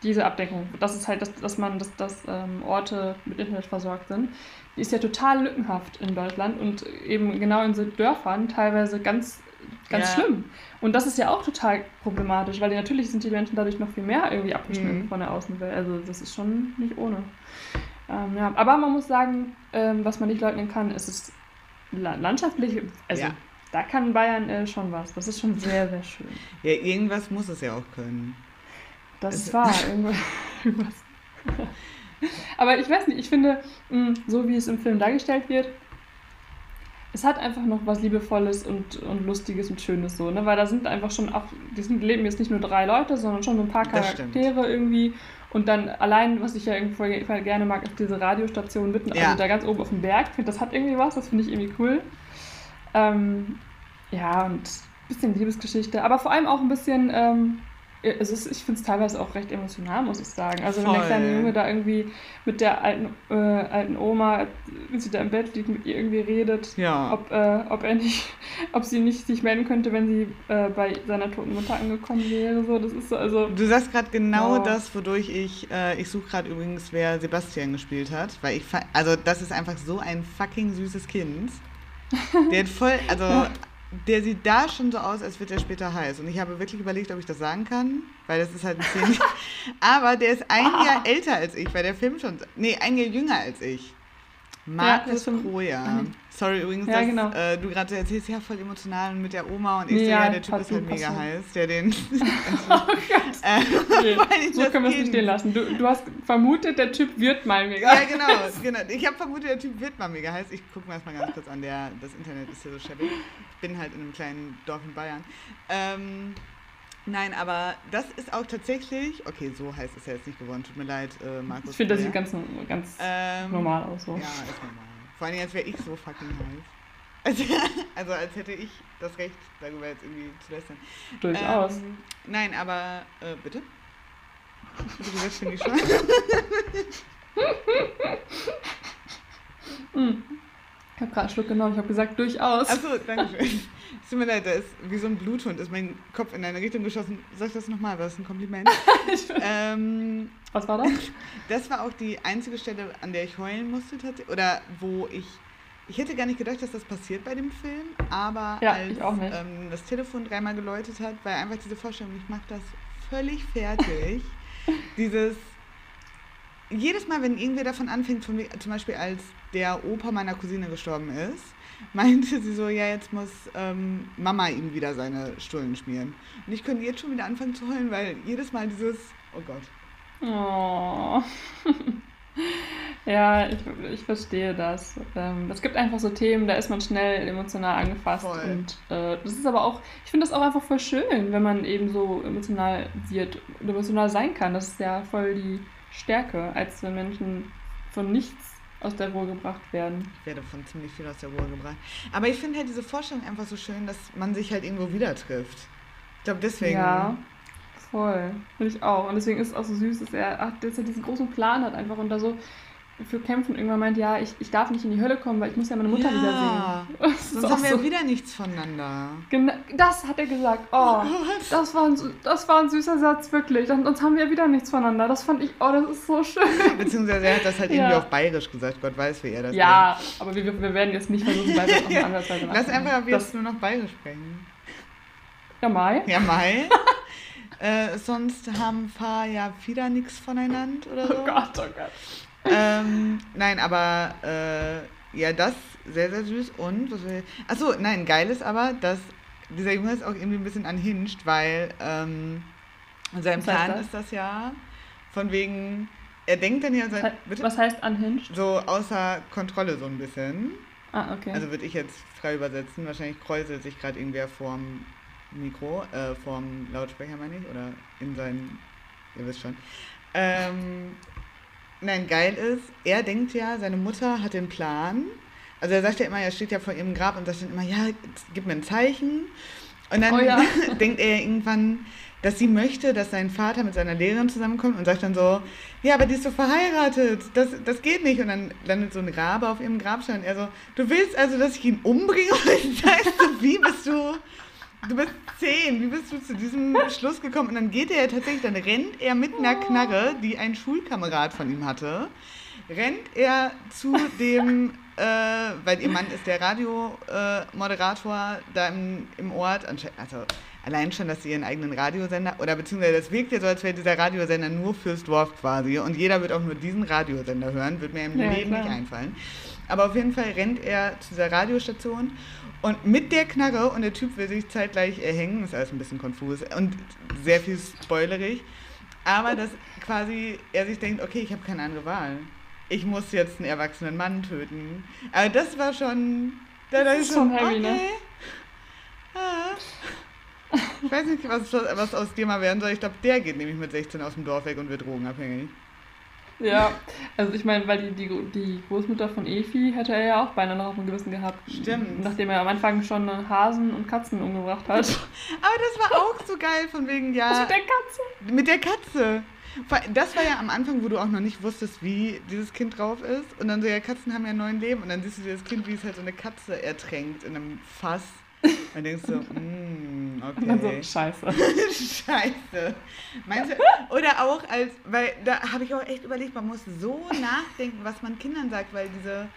Diese Abdeckung, das ist halt, dass, dass man, dass, dass ähm, Orte mit Internet versorgt sind, die ist ja total lückenhaft in Deutschland und eben genau in so Dörfern teilweise ganz, ganz Ja. schlimm. Und das ist ja auch total problematisch, weil natürlich sind die Menschen dadurch noch viel mehr irgendwie abgeschnitten Mhm. von der Außenwelt. Also das ist schon nicht ohne. Ähm, ja. Aber man muss sagen, ähm, was man nicht leugnen kann, ist es la- landschaftlich, also Ja. da kann Bayern äh, schon was. Das ist schon sehr, sehr schön. Ja, irgendwas muss es ja auch können. Das ist wahr. Irgendwas. Aber ich weiß nicht, ich finde, mh, so wie es im Film dargestellt wird, es hat einfach noch was Liebevolles und, und Lustiges und Schönes so, ne? Weil da sind einfach schon auch, die sind, leben jetzt nicht nur drei Leute, sondern schon so ein paar. Charaktere irgendwie. Und dann allein, was ich ja voll gerne mag, ist diese Radiostation mitten, Ja. also da ganz oben auf dem Berg. Das hat irgendwie was, das finde ich irgendwie cool. Ähm, ja, und ein bisschen Liebesgeschichte, aber vor allem auch ein bisschen, ähm, ist, ich finde es teilweise auch recht emotional, muss ich sagen. Also wenn der Voll. kleine Junge da irgendwie mit der alten, äh, alten Oma, wie sie da im Bett liegt, mit ihr irgendwie redet, Ja. ob, äh, ob er nicht, ob sie nicht sich melden könnte, wenn sie äh, bei seiner toten Mutter angekommen wäre. So, das ist so, also. Du sagst gerade genau Wow. das, wodurch ich, äh, ich suche gerade übrigens, wer Sebastian gespielt hat, weil ich, also das ist einfach so ein fucking süßes Kind. Der hat voll, also der sieht da schon so aus, als wird er später heiß. Und ich habe wirklich überlegt, ob ich das sagen kann, weil das ist halt ein Szene. Aber der ist ein Jahr älter als ich, weil der Film schon, nee, ein Jahr jünger als ich. Markus schon- Kroja. Ah. Sorry übrigens, Ja, dass genau. äh, du gerade erzählst, ja, voll emotional mit der Oma und ich so, Ja, ja, der Typ ist halt mega so. heiß, der den Oh Gott. äh, Nee, so können wir es nicht stehen lassen. Du, du hast vermutet, der Typ wird mal mega. Ja, genau, genau. Ich habe vermutet, der Typ wird mal mega heiß. Ich gucke mir das mal ganz kurz an. Der, das Internet ist hier so schäbig. Ich bin halt in einem kleinen Dorf in Bayern. Ähm, nein, aber das ist auch tatsächlich. Okay, so heiß ist er jetzt nicht geworden. Tut mir leid, äh, Markus. Ich finde, das sieht ganz, ganz ähm, normal aus. So. Ja, ist normal. Vor allem, als wäre ich so fucking heiß. Also, also als hätte ich das Recht, darüber jetzt irgendwie zu lästern. Durchaus. Ähm, nein, aber äh, bitte? Wirst finde ich schon. Hm. Ich habe gerade einen Schluck genommen, ich habe gesagt, durchaus. Achso, danke schön. Tut mir leid, da ist wie so ein Bluthund, ist mein Kopf in eine Richtung geschossen. Sag ich das nochmal, war das ein Kompliment? ähm, Was war das? das war auch die einzige Stelle, an der ich heulen musste. Oder wo ich. Ich hätte gar nicht gedacht, dass das passiert bei dem Film, aber Ja, als. Ähm, das Telefon dreimal geläutet hat, weil einfach diese Vorstellung, ich mache das völlig fertig. Dieses. Jedes Mal, wenn irgendwer davon anfängt, von, zum Beispiel als der Opa meiner Cousine gestorben ist, meinte sie so, ja, jetzt muss ähm, Mama ihm wieder seine Stullen schmieren. Und ich könnte jetzt schon wieder anfangen zu heulen, weil jedes Mal dieses, oh Gott. Oh. ja, ich, ich verstehe das. Ähm, es gibt einfach so Themen, da ist man schnell emotional angefasst. Voll. Und äh, das ist aber auch, ich finde das auch einfach voll schön, wenn man eben so emotional wird und emotional sein kann. Das ist ja voll die Stärke, als wenn Menschen von nichts aus der Ruhe gebracht werden. Ich werde von ziemlich viel aus der Ruhe gebracht. Aber ich finde halt diese Vorstellung einfach so schön, dass man sich halt irgendwo wieder trifft. Ich glaube, deswegen. Ja, voll. Finde ich auch. Und deswegen ist es auch so süß, dass er, ach, dass er diesen großen Plan hat einfach und da so für kämpfen irgendwann meint, ja, ich, ich darf nicht in die Hölle kommen, weil ich muss ja meine Mutter Ja. wiedersehen. Sonst haben wir so- wieder nichts voneinander. Genau, das hat er gesagt. Oh, das war, ein, das war ein süßer Satz, wirklich. Dann, sonst haben wir wieder nichts voneinander. Das fand ich, oh, das ist so schön. Beziehungsweise er hat das halt Ja. irgendwie auf Bayerisch gesagt. Gott weiß, wie er das Ja, aber wir, wir werden jetzt nicht versuchen, beide auf eine andere Seite. Lass einfach jetzt nur noch Bayerisch sprechen. Ja, Mai. Ja, Mai. äh, sonst haben Fa ja wieder nichts voneinander oder so. Oh Gott, oh Gott. Ähm, nein, aber äh, ja, das sehr, sehr süß. Und, was will Achso, nein, geil ist aber, dass dieser Junge ist auch irgendwie ein bisschen anhinscht, weil ähm, sein Was Plan ist das ja, von wegen, er denkt dann ja, Was, sein, hei- bitte? was heißt unhinged? so außer Kontrolle so ein bisschen. Ah, okay. Also würde ich jetzt frei übersetzen. Wahrscheinlich kräuselt sich gerade irgendwer vorm Mikro, äh, vorm Lautsprecher meine ich, oder in seinen, ihr wisst schon. Ähm, nein, geil ist, er denkt ja, seine Mutter hat den Plan. Also er sagt ja immer, er steht ja vor ihrem Grab und sagt dann immer, ja, gib mir ein Zeichen. Und dann Oh ja. denkt er irgendwann, dass sie möchte, dass sein Vater mit seiner Lehrerin zusammenkommt und sagt dann so, ja, aber die ist so verheiratet, das, das geht nicht. Und dann landet so ein Rabe auf ihrem Grabstein und er so, du willst also, dass ich ihn umbringe? Und ich sag so, wie bist du, du bist zehn, wie bist du zu diesem Schluss gekommen? Und dann geht er tatsächlich, dann rennt er mit einer Knarre, die ein Schulkamerad von ihm hatte, rennt er zu dem, äh, weil ihr Mann ist der Radiomoderator äh, da im, im Ort, also allein schon, dass sie ihren eigenen Radiosender, oder beziehungsweise das wirkt ja so, als wäre dieser Radiosender nur fürs Dorf quasi und jeder wird auch nur diesen Radiosender hören, wird mir im ja, Leben klar. nicht einfallen. Aber auf jeden Fall rennt er zu dieser Radiostation und mit der Knarre und der Typ will sich zeitgleich erhängen, ist alles ein bisschen konfus und sehr viel spoilerig, aber dass quasi er sich denkt, okay, ich habe keine andere Wahl. Ich muss jetzt einen erwachsenen Mann töten. Aber das war schon. Da das ist schon heavy, ne? okay. ne? Ah. Ich weiß nicht, was, was aus dir mal werden soll. Ich glaube, der geht nämlich mit 16 aus dem Dorf weg und wird drogenabhängig. Ja, also ich meine, weil die, die, die Großmutter von Efi hätte er ja auch beinahe noch auf dem Gewissen gehabt. Stimmt. Nachdem er am Anfang schon Hasen und Katzen umgebracht hat. Aber das war auch so geil, von wegen, ja. Also mit der Katze. Mit der Katze. Das war ja am Anfang, wo du auch noch nicht wusstest, wie dieses Kind drauf ist. Und dann so, ja, Katzen haben ja neun Leben. Und dann siehst du das Kind, wie es halt so eine Katze ertränkt in einem Fass. Und denkst so, mm, okay. Und so, scheiße. scheiße. Meinst du, oder auch als, weil da habe ich auch echt überlegt, man muss so nachdenken, was man Kindern sagt, weil diese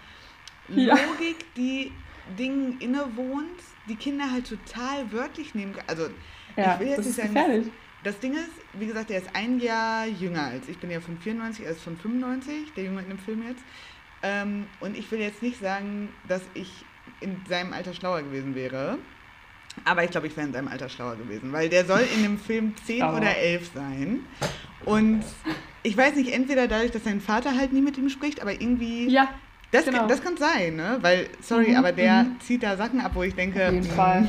Logik, ja. die Dingen innewohnt, die Kinder halt total wörtlich nehmen. Also, ja, ich will jetzt nicht sagen, gefährlich. das Ding ist, wie gesagt, er ist ein Jahr jünger als ich. bin ja von 94, er ist von 95, der Junge in dem Film jetzt. Ähm, und ich will jetzt nicht sagen, dass ich in seinem Alter schlauer gewesen wäre. Aber ich glaube, ich wäre in seinem Alter schlauer gewesen, weil der soll in dem Film 10 oder 11 sein. Und ich weiß nicht, entweder dadurch, dass sein Vater halt nie mit ihm spricht, aber irgendwie. Ja. Das, genau. das kann sein, ne? Weil, sorry, mhm, aber der mhm. zieht da Sachen ab, wo ich denke. Auf jeden Fall.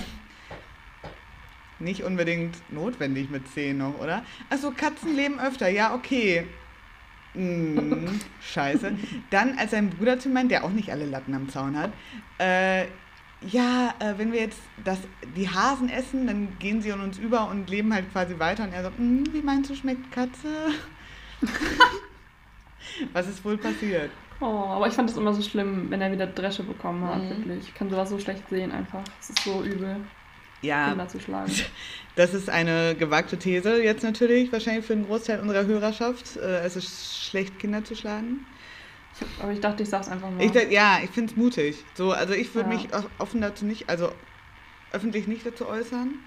Nicht unbedingt notwendig mit 10 noch, oder? Achso, Katzen leben öfter, ja, okay. Mm, scheiße. Dann, als sein Bruder zu meinen, der auch nicht alle Latten am Zaun hat, äh, ja, äh, wenn wir jetzt das, die Hasen essen, dann gehen sie an uns über und leben halt quasi weiter. Und er so, mm, wie meinst du, schmeckt Katze? Was ist wohl passiert? Oh, aber ich fand es immer so schlimm, wenn er wieder Dresche bekommen hat, mhm. wirklich. Ich kann sowas so schlecht sehen einfach. Es ist so übel ja, Kinder zu schlagen. Das ist eine gewagte These jetzt natürlich, wahrscheinlich für einen Großteil unserer Hörerschaft. Äh, es ist schlecht, Kinder zu schlagen. aber ich dachte, ich sag's einfach mal. Ich, ja, ich finde es mutig. So, also ich würde ja. mich offen dazu nicht, also öffentlich nicht dazu äußern.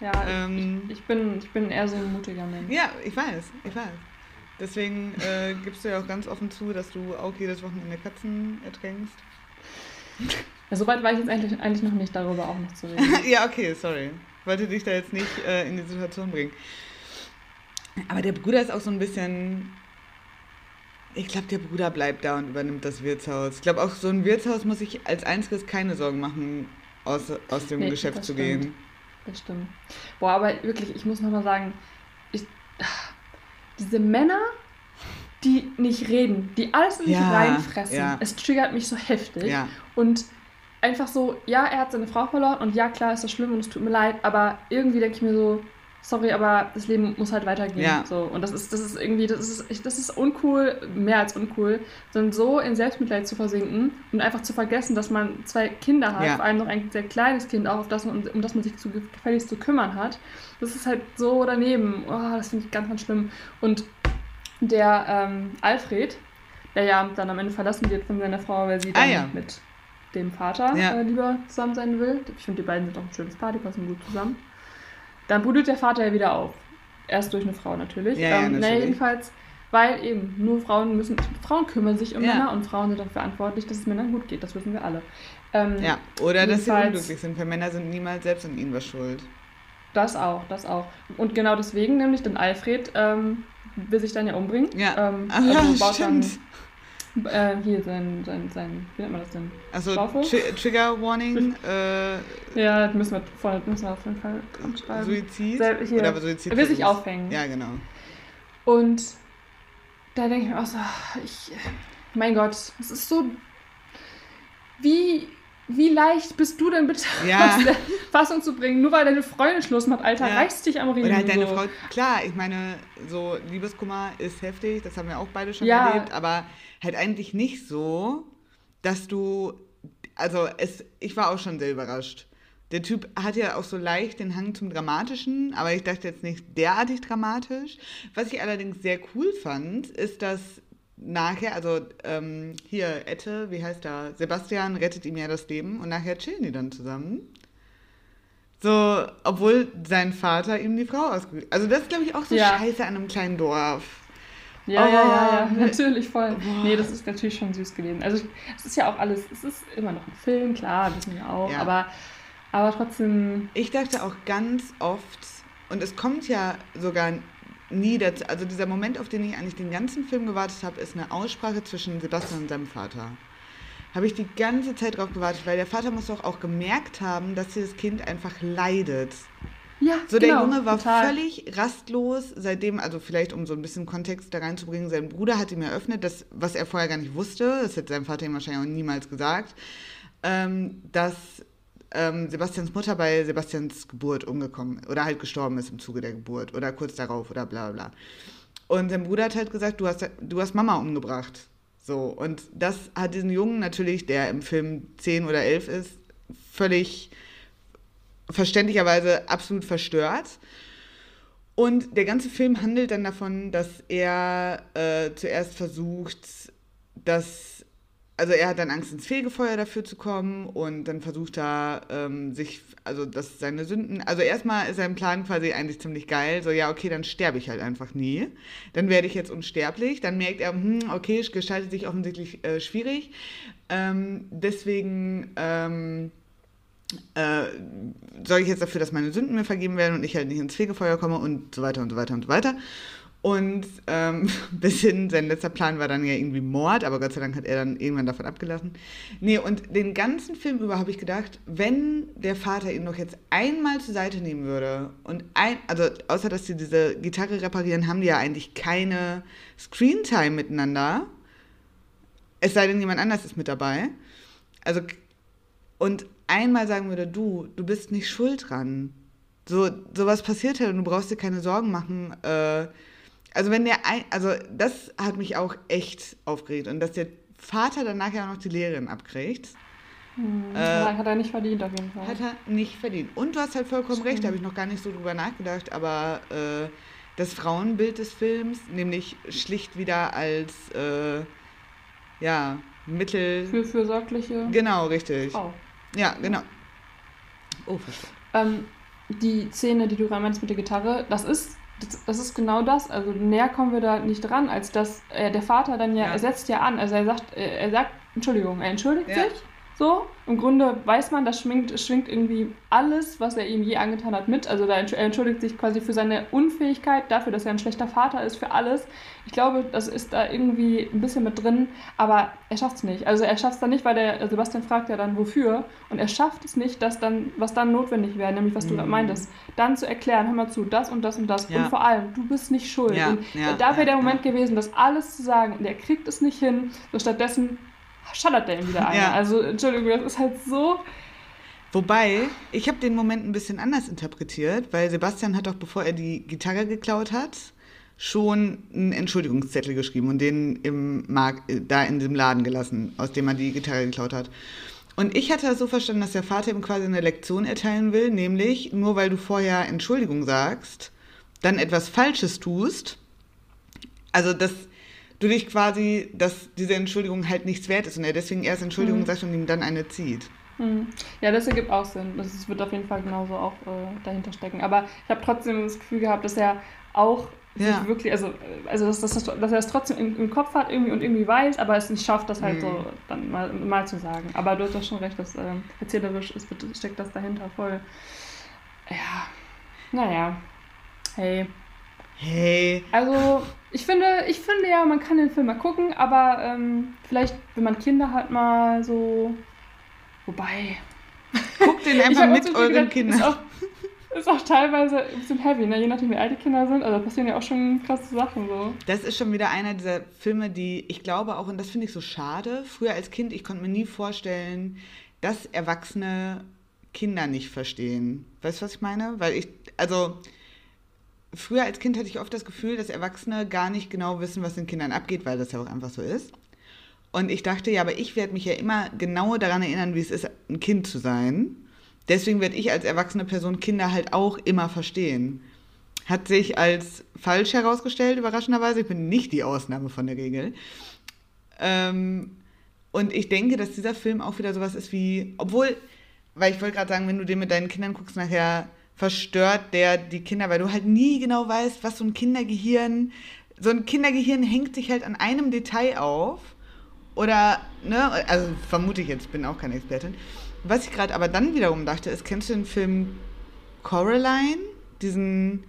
Ja, ähm, ich, ich, bin, ich bin eher so ein mutiger Mensch. Ja, ich weiß, ich weiß. Deswegen äh, gibst du ja auch ganz offen zu, dass du auch jedes Wochenende Katzen ertränkst. Soweit war ich jetzt eigentlich, eigentlich noch nicht, darüber auch noch zu reden. ja, okay, sorry. Wollte dich da jetzt nicht äh, in die Situation bringen. Aber der Bruder ist auch so ein bisschen. Ich glaube, der Bruder bleibt da und übernimmt das Wirtshaus. Ich glaube, auch so ein Wirtshaus muss ich als einziges keine Sorgen machen, aus, aus dem nee, Geschäft zu stimmt. gehen. Das stimmt. Boah, aber wirklich, ich muss nochmal sagen, ich, diese Männer, die nicht reden, die alles in sich ja, reinfressen, ja. es triggert mich so heftig. Ja. Und einfach so, ja, er hat seine Frau verloren und ja, klar ist das schlimm und es tut mir leid, aber irgendwie denke ich mir so, sorry, aber das Leben muss halt weitergehen. Ja. So. Und das ist, das ist irgendwie, das ist, das ist uncool, mehr als uncool, sondern so in Selbstmitleid zu versinken und einfach zu vergessen, dass man zwei Kinder hat, ja. vor allem noch ein sehr kleines Kind, auch auf das man, um das man sich zu gefälligst zu kümmern hat. Das ist halt so daneben. Oh, das finde ich ganz, ganz schlimm. Und der ähm, Alfred, der ja dann am Ende verlassen wird von seiner Frau, weil sie dann ah, ja. mit dem Vater ja. äh, lieber zusammen sein will. Ich finde, die beiden sind auch ein schönes Paar, die passen gut zusammen. Dann buddelt der Vater ja wieder auf. Erst durch eine Frau natürlich. Ja, ähm, ja, natürlich. Naja, jedenfalls, weil eben nur Frauen müssen, Frauen kümmern sich um ja. Männer und Frauen sind dafür verantwortlich, dass es Männern gut geht. Das wissen wir alle. Ähm, ja, oder dass sie unglücklich sind, weil Männer sind niemals selbst an ihnen was schuld. Das auch, das auch. Und genau deswegen nämlich, denn Alfred ähm, will sich dann ja umbringen. Ja, ähm, also ja baut stimmt. Dann, äh, hier sein, sein, sein, wie nennt man das denn? Also Tr Trigger Warning. Äh, ja, das müssen wir, voll, müssen wir auf jeden Fall schreiben. Suizid? Sel hier. Oder Suizid er will sich aufhängen. Ja, genau. Und da denke ich mir auch so, ich, mein Gott, es ist so, wie, wie leicht bist du denn bitte ja. aus der Fassung zu bringen, nur weil deine Freundin Schluss macht, Alter, ja. reißt dich am Riemen. Oder halt deine so. Frau, klar, ich meine, so Liebeskummer ist heftig, das haben wir auch beide schon ja. erlebt, aber halt eigentlich nicht so, dass du, also es, ich war auch schon sehr überrascht. Der Typ hat ja auch so leicht den Hang zum Dramatischen, aber ich dachte jetzt nicht derartig dramatisch. Was ich allerdings sehr cool fand, ist, dass nachher, also ähm, hier, Ette, wie heißt er? Sebastian rettet ihm ja das Leben und nachher chillen die dann zusammen. So, obwohl sein Vater ihm die Frau ausgesucht Also das ist, glaube ich, auch so Ja. scheiße an einem kleinen Dorf. Ja, ja, ja, ja, Oh. natürlich voll. Nee, das ist natürlich schon süß gewesen. Also es ist ja auch alles, es ist immer noch ein Film, klar, wissen wir auch, Ja. aber, aber trotzdem, Ich dachte auch ganz oft, und es kommt ja sogar nie dazu, also dieser Moment, auf den ich eigentlich den ganzen Film gewartet habe, ist eine Aussprache zwischen Sebastian und seinem Vater. Habe ich die ganze Zeit drauf gewartet, weil der Vater muss doch auch gemerkt haben, dass dieses Kind einfach leidet. ja, So, der genau, Junge war total. völlig rastlos, seitdem, also vielleicht um so ein bisschen Kontext da reinzubringen, sein Bruder hat ihm eröffnet, das, was er vorher gar nicht wusste, das hätte sein Vater ihm wahrscheinlich auch niemals gesagt, ähm, dass ähm, Sebastians Mutter bei Sebastians Geburt umgekommen oder halt gestorben ist im Zuge der Geburt oder kurz darauf oder bla bla. Und sein Bruder hat halt gesagt, du hast, du hast Mama umgebracht. So, und das hat diesen Jungen natürlich, der im Film 10 oder 11 ist, völlig verständlicherweise absolut verstört. Und der ganze Film handelt dann davon, dass er äh, zuerst versucht, dass, also er hat dann Angst ins Fegefeuer dafür zu kommen und dann versucht er ähm, sich, also dass seine Sünden, also erstmal ist sein Plan quasi eigentlich ziemlich geil, so ja, okay, dann sterbe ich halt einfach nie, dann werde ich jetzt unsterblich, dann merkt er, hm, okay, es gestaltet sich offensichtlich äh, schwierig, ähm, deswegen, ähm, äh, sorge ich jetzt dafür, dass meine Sünden mir vergeben werden und ich halt nicht ins Fegefeuer komme und so weiter und so weiter und so weiter. Und ähm, bis hin, sein letzter Plan war dann ja irgendwie Mord, aber Gott sei Dank hat er dann irgendwann davon abgelassen. Nee, und den ganzen Film über habe ich gedacht, wenn der Vater ihn doch jetzt einmal zur Seite nehmen würde und ein, also außer dass sie diese Gitarre reparieren, haben die ja eigentlich keine Screentime miteinander. Es sei denn, jemand anders ist mit dabei. Also und einmal sagen würde, du, du bist nicht schuld dran. So, sowas passiert halt und du brauchst dir keine Sorgen machen. Äh, also wenn der, ein, also das hat mich auch echt aufgeregt und dass der Vater danach ja auch noch die Lehrerin abkriegt, Hm, Äh, hat er nicht verdient auf jeden Fall. hat er nicht verdient. Und du hast halt vollkommen recht, da habe ich noch gar nicht so drüber nachgedacht, aber äh, das Frauenbild des Films, nämlich schlicht wieder als, äh, ja, Mittel, Für fürsorgliche genau, richtig. Frau. Ja, genau. Oh, verstehe. Ähm, die Szene, die du gerade meinst mit der Gitarre, das ist, das, das ist genau das. Also näher kommen wir da nicht dran, als dass äh, der Vater dann ja, Ja. er setzt ja an, also er sagt, äh, er sagt, Entschuldigung, er entschuldigt Ja. sich. So, im Grunde weiß man, das schwingt, schwingt irgendwie alles, was er ihm je angetan hat, mit. Also da entsch- er entschuldigt sich quasi für seine Unfähigkeit, dafür, dass er ein schlechter Vater ist, für alles. Ich glaube, das ist da irgendwie ein bisschen mit drin, aber er schafft es nicht. Also er schafft es dann nicht, weil der Sebastian fragt ja dann, wofür. Und er schafft es nicht, dass dann, was dann notwendig wäre, nämlich was du Mhm. meintest, dann zu erklären, hör mal zu, das und das und das. Ja. Und vor allem, du bist nicht schuld. Ja, und ja, da wäre der Moment gewesen, das alles zu sagen. Und er kriegt es nicht hin. So stattdessen schallert der ihm wieder ein. Ja. Also, Entschuldigung, das ist halt so. Wobei, ich habe den Moment ein bisschen anders interpretiert, weil Sebastian hat doch, bevor er die Gitarre geklaut hat, schon einen Entschuldigungszettel geschrieben und den im Markt, äh, da in diesem Laden gelassen, aus dem er die Gitarre geklaut hat. Und ich hatte das so verstanden, dass der Vater ihm quasi eine Lektion erteilen will, nämlich nur weil du vorher Entschuldigung sagst, dann etwas Falsches tust, also dass du dich quasi, dass diese Entschuldigung halt nichts wert ist und er deswegen erst Entschuldigung Mhm. sagt und ihm dann eine zieht. Hm. Ja, das ergibt auch Sinn. Das wird auf jeden Fall genauso auch äh, dahinter stecken. Aber ich habe trotzdem das Gefühl gehabt, dass er auch Ja. sich wirklich, also, äh, also dass, dass, dass er es trotzdem im, im Kopf hat irgendwie und irgendwie weiß, aber es nicht schafft, das halt Mhm. so dann mal, mal zu sagen. Aber du hast doch schon recht, dass ähm, erzählerisch ist, steckt das dahinter voll. Ja, naja. Hey. Hey, Also, ich finde, ich finde ja, man kann den Film mal gucken, aber ähm, vielleicht, wenn man Kinder hat, mal so. Wobei. guckt den einfach mit euren gedacht, Kindern. Ist auch, ist auch teilweise ein bisschen heavy, ne? je nachdem, wie alt die Kinder sind. Also, passieren ja auch schon krasse Sachen so. Das ist schon wieder einer dieser Filme, die ich glaube auch, und das finde ich so schade, früher als Kind, ich konnte mir nie vorstellen, dass Erwachsene Kinder nicht verstehen. Weißt du, was ich meine? Weil ich, also früher als Kind hatte ich oft das Gefühl, dass Erwachsene gar nicht genau wissen, was den Kindern abgeht, weil das ja auch einfach so ist. Und ich dachte, ja, aber ich werde mich ja immer genau daran erinnern, wie es ist, ein Kind zu sein. deswegen werde ich als erwachsene Person Kinder halt auch immer verstehen. Hat sich als falsch herausgestellt, überraschenderweise. Ich bin nicht die Ausnahme von der Regel. Ähm, und ich denke, dass dieser Film auch wieder sowas ist wie, obwohl, weil ich wollte gerade sagen, wenn du den mit deinen Kindern guckst, nachher verstört der die Kinder, weil du halt nie genau weißt, was so ein Kindergehirn, so ein Kindergehirn hängt sich halt an einem Detail auf. Oder, ne, also vermute ich jetzt, bin auch keine Expertin. Was ich gerade aber dann wiederum dachte, ist, kennst du den Film Coraline? Diesen,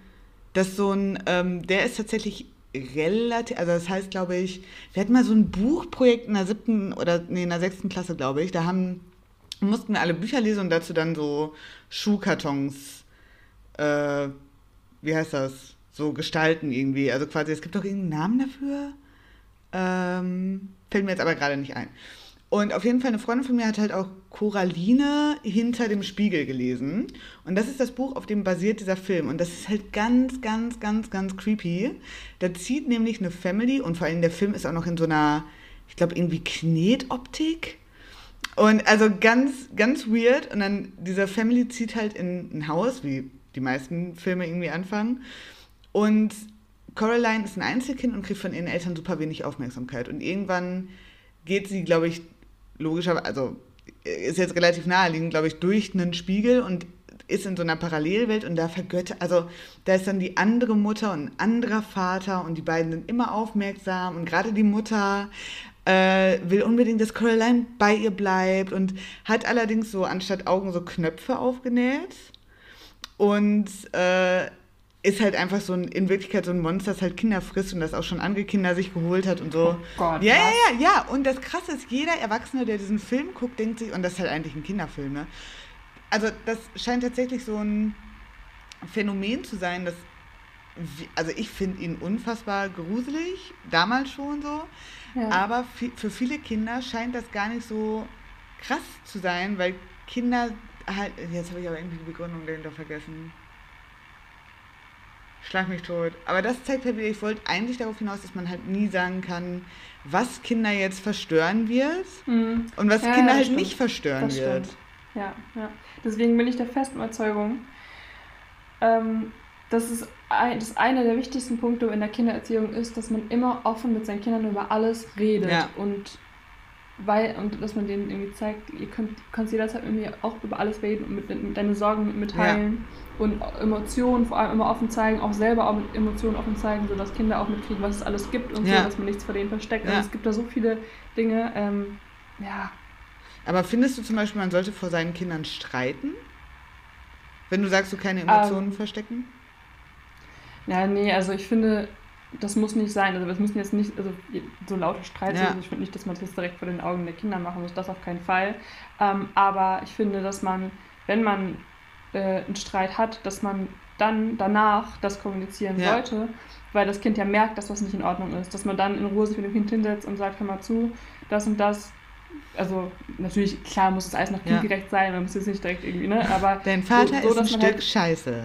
das so ein, ähm, der ist tatsächlich relativ, also das heißt, glaube ich, wir hatten mal so ein Buchprojekt in der siebten oder nee, in der sechsten Klasse, glaube ich. Da haben, mussten wir alle Bücher lesen und dazu dann so Schuhkartons, äh, wie heißt das, so gestalten irgendwie. Also quasi, es gibt doch irgendeinen Namen dafür. Ähm, fällt mir jetzt aber gerade nicht ein. Und auf jeden Fall eine Freundin von mir hat halt auch Coraline hinter dem Spiegel gelesen. Und das ist das Buch, auf dem basiert dieser Film. Und das ist halt ganz, ganz, ganz, ganz creepy. Da zieht nämlich eine Family und vor allem der Film ist auch noch in so einer, ich glaube, irgendwie Knetoptik. Und also ganz, ganz weird. Und dann dieser Family zieht halt in ein Haus, wie die meisten Filme irgendwie anfangen. Und Coraline ist ein Einzelkind und kriegt von ihren Eltern super wenig Aufmerksamkeit. Und irgendwann geht sie, glaube ich, logischerweise, also ist jetzt relativ naheliegend, glaube ich, durch einen Spiegel und ist in so einer Parallelwelt und da vergöttert, also da ist dann die andere Mutter und ein anderer Vater und die beiden sind immer aufmerksam und gerade die Mutter äh, will unbedingt, dass Caroline bei ihr bleibt und hat allerdings so anstatt Augen so Knöpfe aufgenäht und äh, ist halt einfach so ein, in Wirklichkeit so ein Monster, das halt Kinder frisst und das auch schon andere Kinder sich geholt hat und so. Oh Gott, ja, was? ja, ja, ja. Und das Krasse ist, jeder Erwachsene, der diesen Film guckt, denkt sich, und das ist halt eigentlich ein Kinderfilm, ne? Also das scheint tatsächlich so ein Phänomen zu sein, dass, also ich finde ihn unfassbar gruselig, damals schon so, Ja. aber für viele Kinder scheint das gar nicht so krass zu sein, weil Kinder halt, jetzt habe ich aber irgendwie die Begründung dahinter vergessen. Schlag mich tot. Aber das zeigt halt wieder, ich wollte eigentlich darauf hinaus, dass man halt nie sagen kann, was Kinder jetzt verstören wird Mhm. und was Ja, Kinder ja, halt stimmt. nicht verstören Das wird. stimmt. Ja, ja. Deswegen bin ich der festen Überzeugung, ähm, dass es ein, dass einer der wichtigsten Punkte in der Kindererziehung ist, dass man immer offen mit seinen Kindern über alles redet Ja. und weil und dass man denen irgendwie zeigt, ihr könnt kannst jederzeit mit mir auch über alles reden und mit, mit deine Sorgen mit mir teilen und Emotionen vor allem immer offen zeigen, auch selber auch mit Emotionen offen zeigen, sodass Kinder auch mitkriegen, was es alles gibt und Ja. so, dass man nichts vor denen versteckt. Ja. Also es gibt da so viele Dinge, ähm, ja, Aber findest du zum Beispiel, man sollte vor seinen Kindern streiten? Wenn du sagst, du keine Ähm, Emotionen verstecken? Ja, nee, also ich finde, das muss nicht sein. Also es müssen jetzt nicht also so laute Streits Ja. sein. Ich finde nicht, dass man das direkt vor den Augen der Kinder machen muss. Das auf keinen Fall. Ähm, aber ich finde, dass man, wenn man äh, einen Streit hat, dass man dann danach das kommunizieren Ja. sollte, weil das Kind ja merkt, dass was nicht in Ordnung ist. Dass man dann in Ruhe sich mit dem Kind hinsetzt und sagt, hör mal zu, das und das. Also natürlich, klar muss es alles nach Ja. kindgerecht sein, man muss jetzt nicht direkt irgendwie, ne? Aber Dein Vater so, ist ein Stück halt- Scheiße.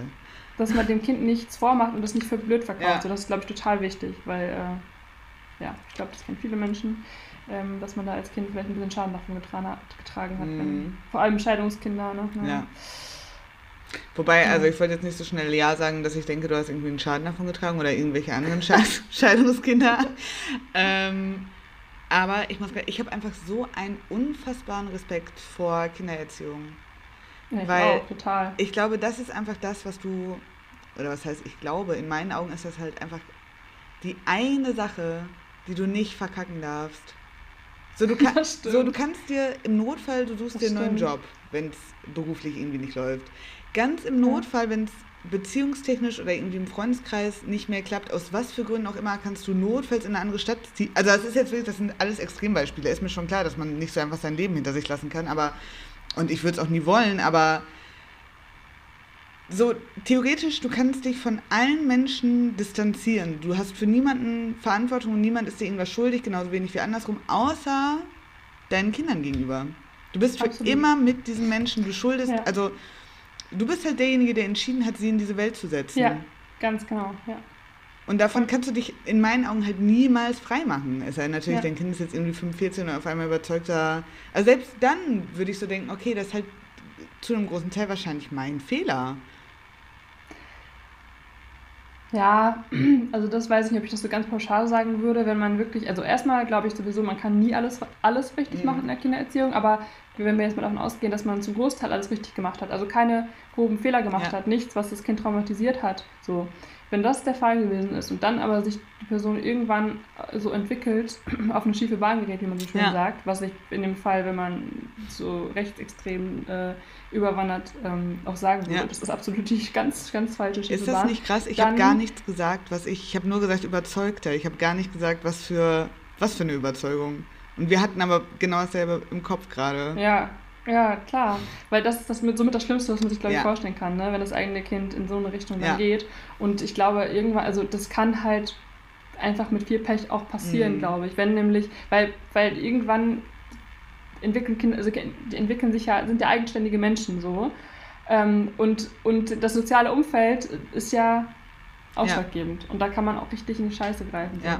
Dass man dem Kind nichts vormacht und das nicht für blöd verkauft. Ja. So, das ist, glaube ich, total wichtig, weil, äh, ja, ich glaube, das kennen viele Menschen, ähm, dass man da als Kind vielleicht ein bisschen Schaden davon getragen hat. Getragen hat Mhm. wenn, vor allem Scheidungskinder. Ne? Ja. Wobei, also ich wollte jetzt nicht so schnell Ja sagen, dass ich denke, du hast irgendwie einen Schaden davon getragen oder irgendwelche anderen Sche Scheidungskinder. ähm, aber ich muss ich habe einfach so einen unfassbaren Respekt vor Kindererziehung. Ja, ich Weil- auch, total. Ich glaube, das ist einfach das, was du, oder was heißt, ich glaube, in meinen Augen ist das halt einfach die eine Sache, die du nicht verkacken darfst. So, du, kann, so, du kannst dir im Notfall, du suchst Das dir einen neuen stimmt. Job, wenn es beruflich irgendwie nicht läuft. Ganz im Notfall, wenn es beziehungstechnisch oder irgendwie im Freundeskreis nicht mehr klappt, aus was für Gründen auch immer, kannst du notfalls in eine andere Stadt ziehen. Also das ist jetzt wirklich, das sind alles Extrembeispiele. Ist mir schon klar, dass man nicht so einfach sein Leben hinter sich lassen kann, aber und ich würde es auch nie wollen, aber so theoretisch, du kannst dich von allen Menschen distanzieren. Du hast für niemanden Verantwortung und niemand ist dir irgendwas schuldig, genauso wenig wie andersrum, außer deinen Kindern gegenüber. Du bist für Absolut. immer mit diesen Menschen, du schuldest, Ja. also du bist halt derjenige, der entschieden hat, sie in diese Welt zu setzen. Ja, ganz genau, ja. Und davon kannst du dich in meinen Augen halt niemals freimachen. Es sei denn natürlich, Ja. dein Kind ist jetzt irgendwie 5, 14 und auf einmal überzeugter. Also selbst dann würde ich so denken, okay, das ist halt zu einem großen Teil wahrscheinlich mein Fehler. Ja, also das weiß ich nicht, ob ich das so ganz pauschal sagen würde, wenn man wirklich, also erstmal glaube ich sowieso, man kann nie alles, alles richtig Mhm. machen in der Kindererziehung, aber wenn wir jetzt mal davon ausgehen, dass man zum Großteil alles richtig gemacht hat, also keine groben Fehler gemacht Ja. hat, nichts, was das Kind traumatisiert hat, so. Wenn das der Fall gewesen ist und dann aber sich die Person irgendwann äh, so entwickelt, auf eine schiefe Bahn gerät, wie man so schön Ja. sagt, was ich in dem Fall, wenn man so rechtsextrem äh, überwandert, ähm, auch sagen würde, Ja. das ist absolut die ganz, ganz falsche schiefe Ist das Bahn. nicht krass? Ich habe gar nichts gesagt, was ich. Ich habe nur gesagt, überzeugter. Ich habe gar nicht gesagt, was für, was für eine Überzeugung. Und wir hatten aber genau dasselbe im Kopf gerade. Ja, ja, klar. Weil das ist das mit, somit das Schlimmste, was man sich, glaube ich, Ja. vorstellen kann, ne? wenn das eigene Kind in so eine Richtung dann Ja. geht. Und ich glaube, irgendwann, also das kann halt einfach mit viel Pech auch passieren, Mhm. glaube ich. Wenn nämlich, weil, weil irgendwann entwickeln Kinder, also die entwickeln sich ja, sind ja eigenständige Menschen so. Ähm, und, und das soziale Umfeld ist ja ausschlaggebend. Und da kann man auch richtig in die Scheiße greifen. So. Ja.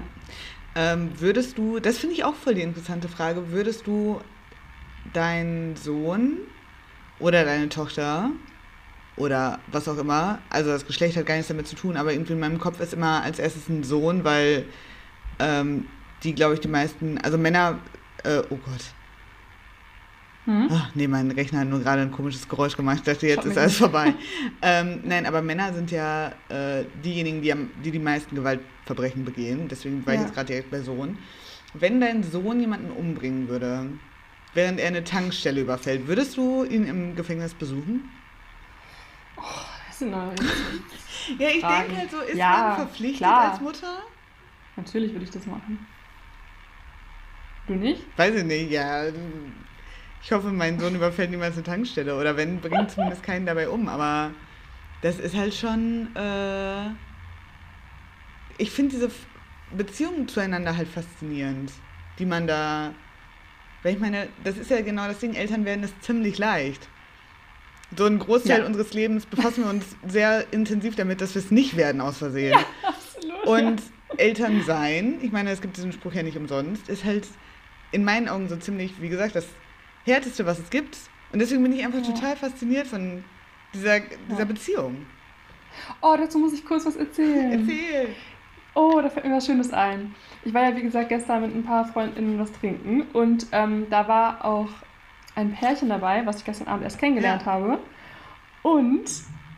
Ähm, würdest du, das finde ich auch voll die interessante Frage, würdest du deinen Sohn oder deine Tochter oder was auch immer, also das Geschlecht hat gar nichts damit zu tun, aber irgendwie in meinem Kopf ist immer als erstes ein Sohn, weil ähm, die, glaube ich, die meisten, also Männer, äh, oh Gott, Hm? Ach, nee, mein Rechner hat nur gerade ein komisches Geräusch gemacht. Ich dachte, jetzt Schaut ist alles nicht. vorbei. ähm, nein, aber Männer sind ja äh, diejenigen, die, am, die die meisten Gewaltverbrechen begehen. Deswegen war ich Ja. jetzt gerade direkt bei Sohn. Wenn dein Sohn jemanden umbringen würde, während er eine Tankstelle überfällt, würdest du ihn im Gefängnis besuchen? Das sind neue Ja, ich Fragen. denke halt so, ist Ja, man verpflichtet klar. als Mutter? Natürlich würde ich das machen. Du nicht? Weiß ich nicht, ja. Ich hoffe, mein Sohn überfällt niemals eine Tankstelle. Oder wenn, bringt zumindest keinen dabei um. Aber das ist halt schon. Äh, ich finde diese Beziehungen zueinander halt faszinierend, die man da. Weil ich meine, das ist ja genau das Ding, Eltern werden es ziemlich leicht. So ein Großteil Ja. unseres Lebens befassen wir uns sehr intensiv damit, dass wir es nicht werden aus Versehen. Absolut. Und Eltern sein, ich meine, es gibt diesen Spruch ja nicht umsonst, ist halt in meinen Augen so ziemlich, wie gesagt, das Härteste, was es gibt. Und deswegen bin ich einfach Ja. total fasziniert von dieser, dieser Ja. Beziehung. Oh, dazu muss ich kurz was erzählen. Erzähl. Oh, da fällt mir was Schönes ein. Ich war ja, wie gesagt, gestern mit ein paar Freundinnen was trinken und ähm, da war auch ein Pärchen dabei, was ich gestern Abend erst kennengelernt Ja. habe. Und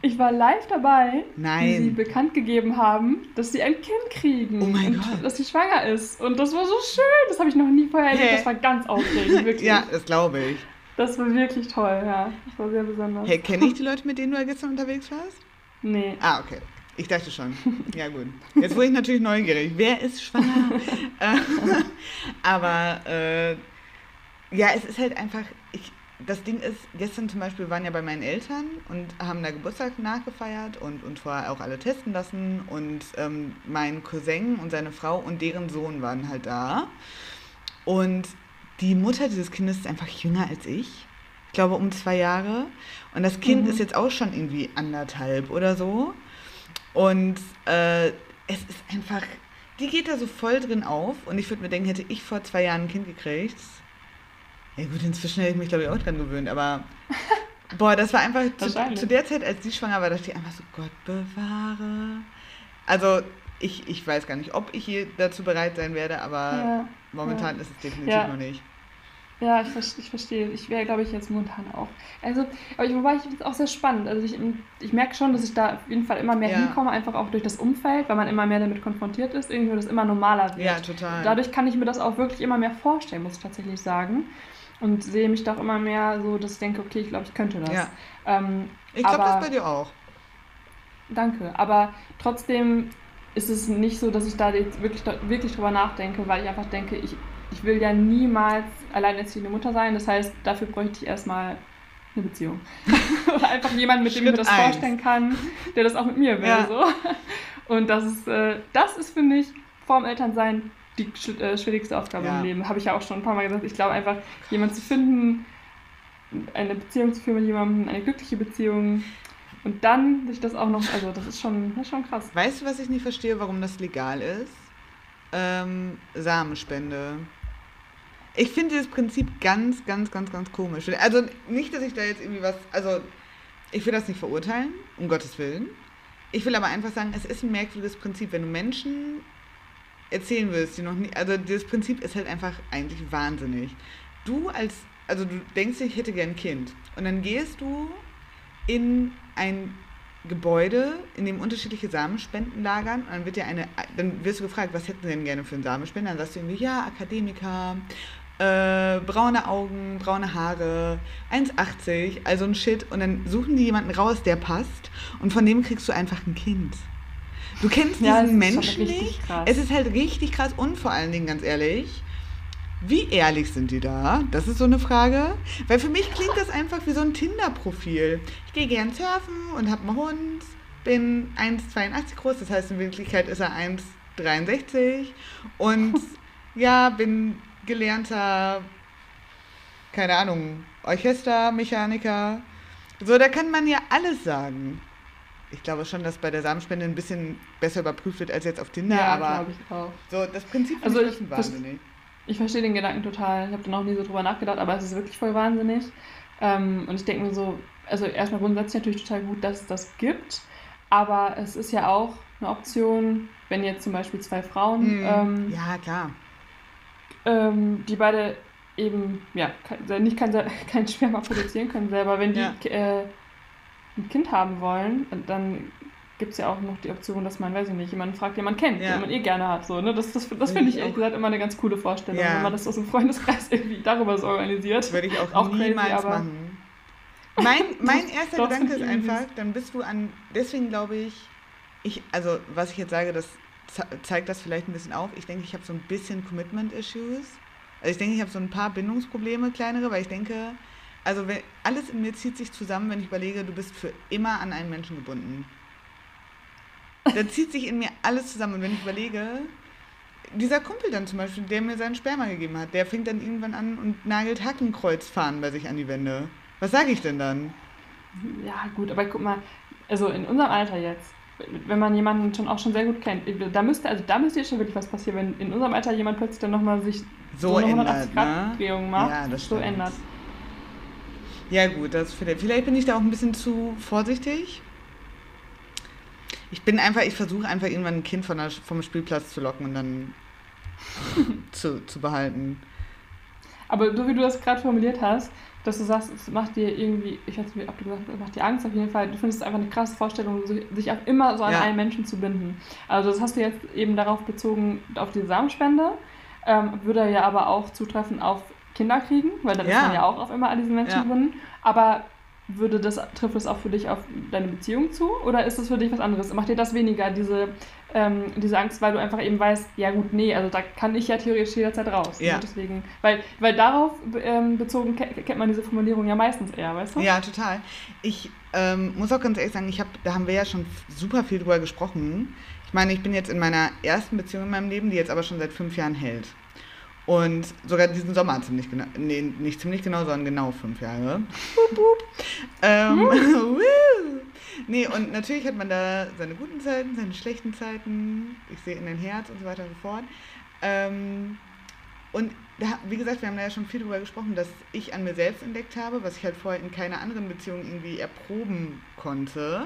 ich war live dabei, Nein. wie sie bekannt gegeben haben, dass sie ein Kind kriegen Oh mein und Gott. dass sie schwanger ist. Und das war so schön. Das habe ich noch nie vorher erlebt. Hä? Das war ganz aufregend, wirklich. Ja, das glaube ich. Das war wirklich toll, ja. Das war sehr besonders. Hey, kenne ich die Leute, mit denen du gestern unterwegs warst? Nee. Ah, okay. Ich dachte schon. Ja, gut. Jetzt wurde ich natürlich neugierig. Wer ist schwanger? Aber äh, ja, es ist halt einfach. Ich, das Ding ist, gestern zum Beispiel waren ja bei meinen Eltern und haben da Geburtstag nachgefeiert und, und vorher auch alle testen lassen. Und ähm, mein Cousin und seine Frau und deren Sohn waren halt da. Und die Mutter dieses Kindes ist einfach jünger als ich. Ich glaube um zwei Jahre. Und das Kind Mhm. ist jetzt auch schon irgendwie anderthalb oder so. Und äh, es ist einfach, die geht da so voll drin auf. Und ich würde mir denken, hätte ich vor zwei Jahren ein Kind gekriegt. Ja gut, inzwischen hätte ich mich, glaube ich, auch dran gewöhnt. Aber boah, das war einfach zu, zu der Zeit, als die schwanger war, dachte ich einfach so, Gott bewahre. Also ich, ich weiß gar nicht, ob ich je dazu bereit sein werde, aber Ja. momentan ist es definitiv Ja. noch nicht. Ja, ich, ich verstehe. Ich wäre, glaube ich, jetzt momentan auch. Also, aber ich, wobei ich finde es auch sehr spannend. Also ich, ich merke schon, dass ich da auf jeden Fall immer mehr Ja. hinkomme, einfach auch durch das Umfeld, weil man immer mehr damit konfrontiert ist, irgendwie das immer normaler wird. Ja, total. Dadurch kann ich mir das auch wirklich immer mehr vorstellen, muss ich tatsächlich sagen. Und sehe mich doch immer mehr so, dass ich denke, okay, ich glaube, ich könnte das. Ja. Ähm, ich glaube, das bei dir auch. Danke. Aber trotzdem ist es nicht so, dass ich da jetzt wirklich, wirklich drüber nachdenke, weil ich einfach denke, ich, ich will ja niemals alleinerziehende Mutter sein. Das heißt, dafür bräuchte ich erstmal eine Beziehung. Oder einfach jemanden, mit dem ich mir Schritt das eins. vorstellen kann, der das auch mit mir will. Ja. So. Und das ist, äh, das ist für mich vorm Elternsein die äh, schwierigste Aufgabe Ja. im Leben. Habe ich ja auch schon ein paar Mal gesagt. Ich glaube einfach, jemanden zu finden, eine Beziehung zu führen mit jemandem, eine glückliche Beziehung. Und dann sich das auch noch, also das ist schon, das ist schon krass. Weißt du, was ich nicht verstehe, warum das legal ist? Ähm, Samenspende. Ich finde dieses Prinzip ganz, ganz, ganz, ganz komisch. Also nicht, dass ich da jetzt irgendwie was, also ich will das nicht verurteilen, um Gottes Willen. Ich will aber einfach sagen, es ist ein merkwürdiges Prinzip, wenn du Menschen erzählen willst, die noch nie, also dieses Prinzip ist halt einfach eigentlich wahnsinnig. Du als, also du denkst, ich hätte gern ein Kind und dann gehst du in ein Gebäude, in dem unterschiedliche Samenspenden lagern. Und dann wird dir eine, dann wirst du gefragt, was hätten sie denn gerne für einen Samenspender? Dann sagst du irgendwie, ja, Akademiker, äh, braune Augen, braune Haare, 1,80, also ein Shit. Und dann suchen die jemanden raus, der passt. Und von dem kriegst du einfach ein Kind. Du kennst ja, diesen Menschen nicht. Krass. Es ist halt richtig krass und vor allen Dingen, ganz ehrlich, wie ehrlich sind die da? Das ist so eine Frage. Weil für mich klingt das einfach wie so ein Tinder-Profil. Ich gehe gern surfen und habe einen Hund, bin 1,82 groß, das heißt in Wirklichkeit ist er 1,63 und ja, bin gelernter, keine Ahnung, Orchestermechaniker. So, da kann man ja alles sagen. Ich glaube schon, dass bei der Samenspende ein bisschen besser überprüft wird als jetzt auf Tinder, ja, aber ich auch. so das Prinzip also ich, wahnsinnig. Ich verstehe den Gedanken total. Ich habe da noch nie so drüber nachgedacht, aber es ist wirklich voll wahnsinnig. Ähm, und ich denke mir so, also erstmal grundsätzlich natürlich total gut, dass es das gibt. Aber es ist ja auch eine Option, wenn jetzt zum Beispiel zwei Frauen. Mhm. Ähm, ja, klar. Ähm, die beide eben, ja, nicht kein, kein Sperma produzieren können selber, wenn die ja. äh, ein Kind haben wollen, dann gibt es ja auch noch die Option, dass man, weiß ich nicht, jemanden fragt, den man kennt, ja. den man eh gerne hat. So, ne? Das, das, das finde ich ehrlich gesagt immer eine ganz coole Vorstellung, ja. wenn man das aus dem Freundeskreis irgendwie darüber so organisiert. Würde ich auch, auch niemals crazy, machen. Mein, mein erster Gedanke ist einfach, dann bist du an, deswegen glaube ich, ich, also was ich jetzt sage, das zeigt das vielleicht ein bisschen auf. Ich denke, ich habe so ein bisschen Commitment-Issues. Also ich denke, ich habe so ein paar Bindungsprobleme, kleinere, weil ich denke, also wenn, alles in mir zieht sich zusammen, wenn ich überlege, du bist für immer an einen Menschen gebunden. Da zieht sich in mir alles zusammen. Und wenn ich überlege, dieser Kumpel dann zum Beispiel, der mir seinen Sperma gegeben hat, der fängt dann irgendwann an und nagelt Hackenkreuzfahnen bei sich an die Wände. Was sage ich denn dann? Ja, gut, aber guck mal, also in unserem Alter jetzt, wenn man jemanden schon auch schon sehr gut kennt, da müsste, also da müsste jetzt schon wirklich was passieren, wenn in unserem Alter jemand plötzlich dann nochmal sich so, so eine 180 Grad Drehung macht, ja, das so ändert. Ja gut, das vielleicht, vielleicht bin ich da auch ein bisschen zu vorsichtig. Ich bin einfach, ich versuche einfach irgendwann ein Kind von der, vom Spielplatz zu locken und dann zu, zu behalten. Aber so wie du das gerade formuliert hast, dass du sagst, es macht dir irgendwie, ich weiß nicht, ob du gesagt hast, es macht dir Angst auf jeden Fall. Du findest es einfach eine krasse Vorstellung, sich auch immer so an ja. einen Menschen zu binden. Also das hast du jetzt eben darauf bezogen, auf die Samenspende. Ähm, würde ja aber auch zutreffen auf Kinder kriegen, weil dann ja. ist man ja auch auf immer an diesen Menschen ja. gebunden. Aber würde das, trifft das auch für dich auf deine Beziehung zu? Oder ist das für dich was anderes? Macht dir das weniger, diese, ähm, diese Angst, weil du einfach eben weißt, ja gut, nee, also da kann ich ja theoretisch jederzeit raus. Ja. deswegen, weil, weil darauf ähm, bezogen kennt man diese Formulierung ja meistens eher, weißt du? Ja, total. Ich ähm, muss auch ganz ehrlich sagen, ich hab, da haben wir ja schon super viel drüber gesprochen. Ich meine, ich bin jetzt in meiner ersten Beziehung in meinem Leben, die jetzt aber schon seit fünf Jahren hält. Und sogar diesen Sommer ziemlich genau, nee, nicht ziemlich genau, sondern genau fünf Jahre. Boop, boop. Ähm, nee, und natürlich hat man da seine guten Zeiten, seine schlechten Zeiten. Ich sehe in den Herz und so weiter und so fort. Ähm, und da, wie gesagt, wir haben da ja schon viel drüber gesprochen, dass ich an mir selbst entdeckt habe, was ich halt vorher in keiner anderen Beziehung irgendwie erproben konnte,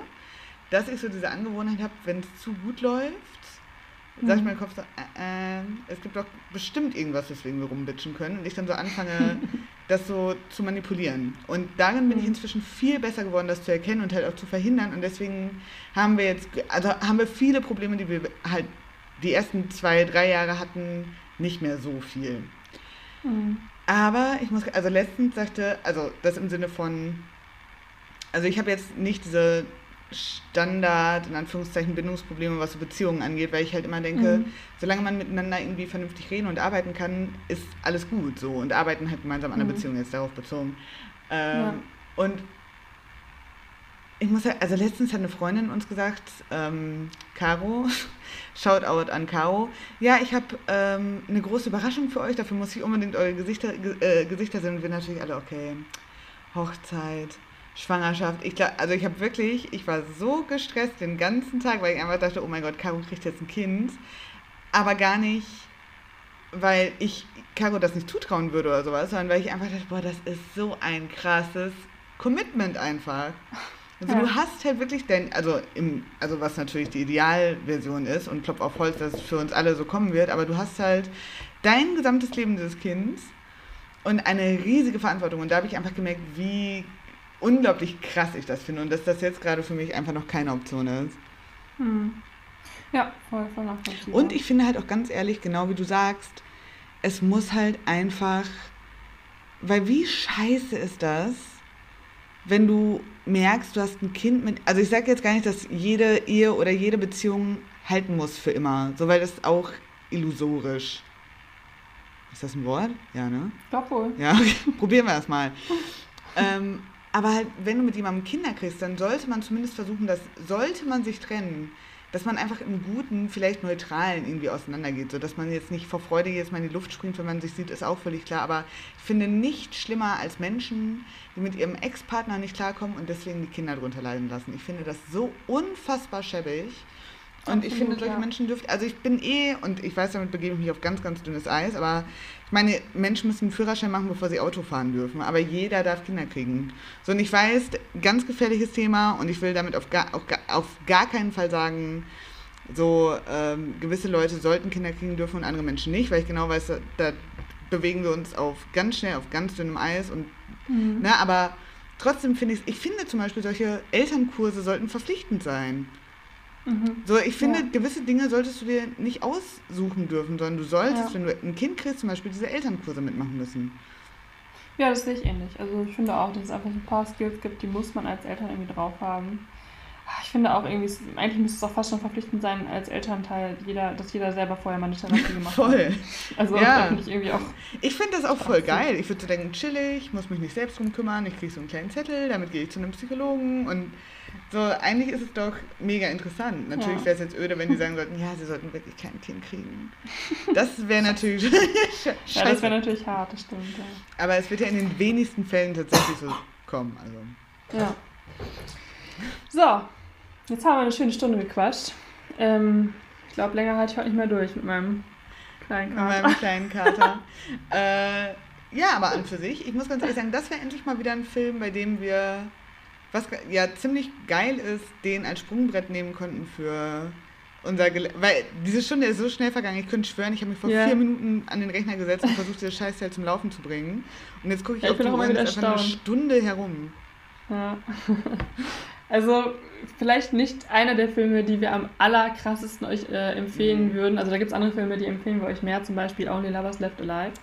dass ich so diese Angewohnheit habe, wenn es zu gut läuft, mhm. sag ich meinem Kopf so, äh, äh, es gibt doch bestimmt irgendwas, weswegen wir rumbitchen können. Und ich dann so anfange, das so zu manipulieren. Und darin bin ich mhm. inzwischen viel besser geworden, das zu erkennen und halt auch zu verhindern. Und deswegen haben wir jetzt, also haben wir viele Probleme, die wir halt die ersten zwei, drei Jahre hatten, nicht mehr so viel. Mhm. Aber ich muss, also letztens sagte, also das im Sinne von, also ich habe jetzt nicht diese Standard, in Anführungszeichen, Bindungsprobleme, was so Beziehungen angeht, weil ich halt immer denke, mhm. solange man miteinander irgendwie vernünftig reden und arbeiten kann, ist alles gut so. Und arbeiten halt gemeinsam an der mhm. Beziehung jetzt darauf bezogen. Ähm, ja. Und ich muss halt, also letztens hat eine Freundin uns gesagt, ähm, Caro, Shoutout an Caro, ja, ich habe ähm, eine große Überraschung für euch, dafür muss ich unbedingt eure Gesichter, äh, Gesichter sehen. Und wir natürlich alle, okay, Hochzeit, Schwangerschaft. Ich glaub, also ich habe wirklich, ich war so gestresst den ganzen Tag, weil ich einfach dachte, oh mein Gott, Caro kriegt jetzt ein Kind. Aber gar nicht weil ich Caro das nicht zutrauen würde oder sowas, sondern weil ich einfach dachte, boah, das ist so ein krasses Commitment einfach. Also Ja. du hast halt wirklich dein, also im, also was natürlich die Idealversion ist und Klopf auf Holz, dass es für uns alle so kommen wird, aber du hast halt dein gesamtes Leben dieses Kindes und eine riesige Verantwortung. Und da habe ich einfach gemerkt, wie unglaublich krass ich das finde und dass das jetzt gerade für mich einfach noch keine Option ist. Hm. Ja, voll, voll nachvollziehbar. Und ich finde halt auch ganz ehrlich, genau wie du sagst, es muss halt einfach, weil wie scheiße ist das, wenn du merkst, du hast ein Kind mit, also ich sage jetzt gar nicht, dass jede Ehe oder jede Beziehung halten muss für immer, so weil das ist auch illusorisch. Ist das ein Wort? Ja, ne? Ich glaube wohl. Ja, probieren wir das mal. ähm, aber halt, wenn du mit jemandem Kinder kriegst, dann sollte man zumindest versuchen, dass, sollte man sich trennen, dass man einfach im Guten, vielleicht Neutralen irgendwie auseinandergeht, sodass man jetzt nicht vor Freude jedes Mal in die Luft springt, wenn man sich sieht, ist auch völlig klar. Aber ich finde nicht schlimmer als Menschen, die mit ihrem Ex-Partner nicht klarkommen und deswegen die Kinder drunter leiden lassen. Ich finde das so unfassbar schäbig. Und ich finde, solche ja. Menschen dürfen, also ich bin eh, und ich weiß, damit begebe ich mich auf ganz, ganz dünnes Eis, aber ich meine, Menschen müssen einen Führerschein machen, bevor sie Auto fahren dürfen, aber jeder darf Kinder kriegen. So, und ich weiß, ganz gefährliches Thema und ich will damit auf gar, auf auf gar keinen Fall sagen, so, ähm, gewisse Leute sollten Kinder kriegen dürfen und andere Menschen nicht, weil ich genau weiß, da, da bewegen wir uns auf ganz schnell auf ganz dünnem Eis und, Mhm. ne, aber trotzdem finde ich, ich finde zum Beispiel, solche Elternkurse sollten verpflichtend sein. Mhm. So, ich finde, Ja. gewisse Dinge solltest du dir nicht aussuchen dürfen, sondern du solltest, Ja. wenn du ein Kind kriegst, zum Beispiel diese Elternkurse mitmachen müssen. Ja, das sehe ich ähnlich. Also ich finde auch, dass es einfach ein paar Skills gibt, die muss man als Eltern irgendwie drauf haben. Ah, Ich finde auch irgendwie, eigentlich müsste es auch fast schon verpflichtend sein, als Elternteil, jeder, dass jeder selber vorher mal eine Therapie gemacht Voll. hat. Also Ja. finde ich irgendwie auch. Ich finde das auch voll geil. Ich würde so denken, chillig, muss mich nicht selbst drum kümmern, ich kriege so einen kleinen Zettel, damit gehe ich zu einem Psychologen und so, eigentlich ist es doch mega interessant. Natürlich Ja. wäre es jetzt öde, wenn die sagen sollten, ja, sie sollten wirklich kein Kind kriegen. Das wäre natürlich Ja, das wäre natürlich hart, das stimmt. Ja. Aber es wird ja in den wenigsten Fällen tatsächlich so kommen. Also. Ja. So, jetzt haben wir eine schöne Stunde gequatscht. Ähm, ich glaube, länger halte ich heute nicht mehr durch mit meinem kleinen Mit Kater. meinem kleinen Kater. äh, ja, aber an für sich, ich muss ganz ehrlich sagen, das wäre endlich mal wieder ein Film, bei dem wir, was ja ziemlich geil ist, den als Sprungbrett nehmen konnten für unser Gele Weil diese Stunde ist so schnell vergangen, ich könnte schwören, ich habe mich vor Ja. vier Minuten an den Rechner gesetzt und versucht, dieses Scheißteil zum Laufen zu bringen. Und jetzt gucke ich Ja, ich auf die Uhr und ist einfach eine. Stunde herum. Ja. Also, vielleicht nicht einer der Filme, die wir am allerkrassesten euch äh, empfehlen Mhm. würden. Also, da gibt es andere Filme, die empfehlen wir euch mehr, zum Beispiel Only Lovers Left Alive.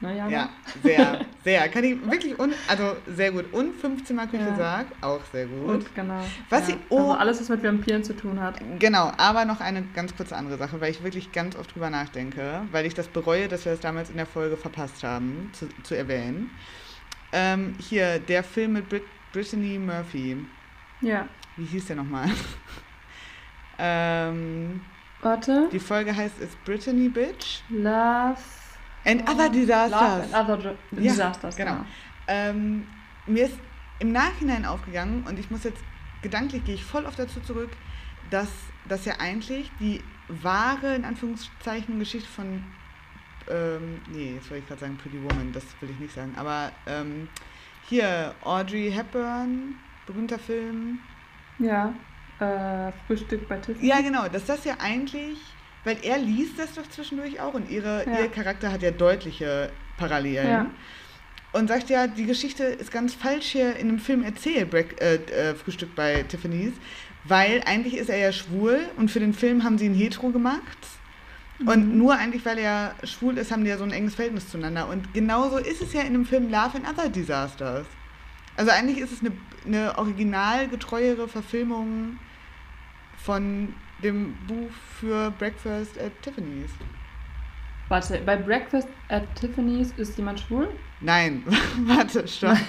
Ne, Jana? Ja, sehr, sehr. Kann ich wirklich, un also sehr gut. Und 15 Mal Küche Ja. Sarg, auch sehr gut. Und, genau. Was ja. ich- oh. Also, alles, was mit Vampiren zu tun hat. Genau, aber noch eine ganz kurze andere Sache, weil ich wirklich ganz oft drüber nachdenke, weil ich das bereue, dass wir das damals in der Folge verpasst haben, zu, zu erwähnen. Ähm, hier, der Film mit Brit Brittany Murphy. Ja. Wie hieß der nochmal? ähm, Warte. die Folge heißt Is Brittany Bitch? Love. And Other Disasters. Love and Other Ja, Disasters, genau. genau. Ähm, mir ist im Nachhinein aufgegangen und ich muss jetzt, gedanklich gehe ich voll auf dazu zurück, dass das ja eigentlich die wahre, in Anführungszeichen, Geschichte von, ähm, nee, jetzt wollte ich gerade sagen Pretty Woman, das will ich nicht sagen, aber ähm, hier Audrey Hepburn, berühmter Film. Ja. Äh, Frühstück bei Tiffany. Ja, genau, dass das ja eigentlich, weil er liest das doch zwischendurch auch und ihre, Ja. ihr Charakter hat ja deutliche Parallelen. Ja. Und sagt ja, die Geschichte ist ganz falsch hier in einem Film erzählt, Break, äh, äh, Frühstück bei Tiffany's, weil eigentlich ist er ja schwul und für den Film haben sie ihn hetero gemacht. Und Mhm. nur eigentlich, weil er schwul ist, haben die ja so ein enges Verhältnis zueinander. Und genauso ist es ja in dem Film Love and Other Disasters. Also eigentlich ist es eine, eine originalgetreuere Verfilmung von dem Buch für Breakfast at Tiffany's. Warte, bei Breakfast at Tiffany's ist jemand schwul? Nein, warte, stopp.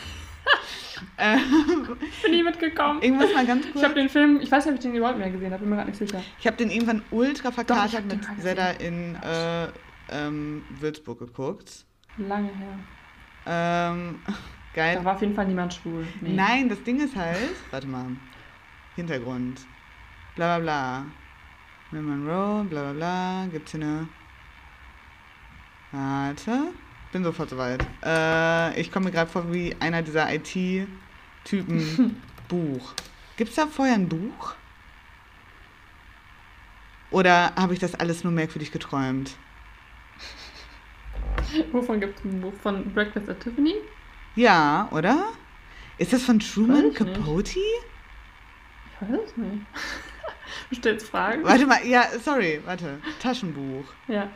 Ich bin nie mitgekommen. ich muss mal ganz kurz. Ich habe den Film, ich weiß nicht, ob ich den überhaupt mehr gesehen habe, bin mir gerade nicht sicher. Ich habe den irgendwann ultra verkatert mit. Zedda in äh, ähm, Würzburg geguckt. Lange her. Ähm, geil. Da war auf jeden Fall niemand schwul. Nee. Nein, das Ding ist halt, warte mal, Hintergrund, bla bla bla. Marilyn Monroe, bla bla bla, gibt's hier eine... Warte. Bin sofort soweit. Äh, ich komme mir gerade vor wie einer dieser IT-Typen. Buch. Gibt es da vorher ein Buch? Oder habe ich das alles nur merkwürdig geträumt? Wovon gibt es ein Buch? Von Breakfast at Tiffany? Ja, oder? Ist das von Truman nicht. Capote? Ich weiß es nicht. Du stellst Fragen? Warte mal, ja, sorry, warte. Taschenbuch. Ja.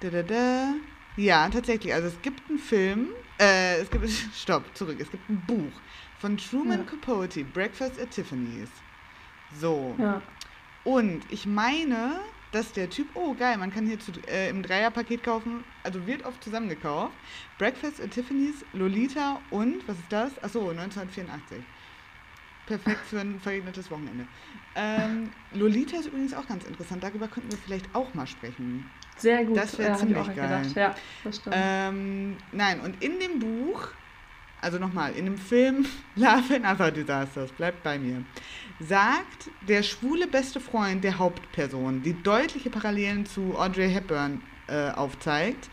Da, da, da. Ja, tatsächlich. Also es gibt einen Film, äh, es gibt, stopp, zurück. Es gibt ein Buch von Truman Ja. Capote, Breakfast at Tiffany's. So. Ja. Und ich meine, dass der Typ, oh geil, man kann hier zu, äh, im Dreierpaket kaufen, also wird oft zusammengekauft. Breakfast at Tiffany's, Lolita und, was ist das? Achso, 1984. Perfekt für ein verregnetes Wochenende. Ähm, Lolita ist übrigens auch ganz interessant, darüber könnten wir vielleicht auch mal sprechen. Sehr gut. Das wär ja, ziemlich geil. gedacht. Ja, das stimmt. Ähm, nein, und in dem Buch, also nochmal, in dem Film Love and Other Disasters, bleibt bei mir, sagt der schwule beste Freund der Hauptperson, die deutliche Parallelen zu Audrey Hepburn äh, aufzeigt,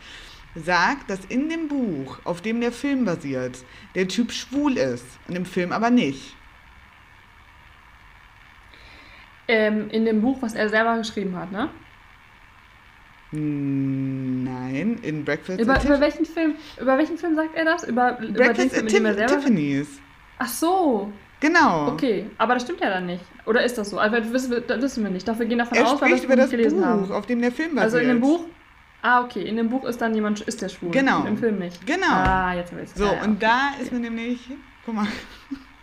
sagt, dass in dem Buch, auf dem der Film basiert, der Typ schwul ist und im Film aber nicht. Ähm, in dem Buch, was er selber geschrieben hat, ne? Hm, Nein, in Breakfast Über, at über welchen Film? Über welchen Film sagt er das? Über, über den Breakfast Film, at. Tiffany's. Ach so. Genau. Okay, aber das stimmt ja dann nicht. Oder ist das so? Also das wissen wir, das wissen wir nicht. Dafür gehen davon Er aus, weil wir spricht über das gelesen Buch, haben. auf dem der Film basiert. Also in dem Buch. Ah, okay. In dem Buch ist dann jemand, ist der schwul. Genau. Im Film nicht. Genau. Ah, jetzt habe ich es. So, ja, ja, und okay. da ist mir nämlich, guck mal,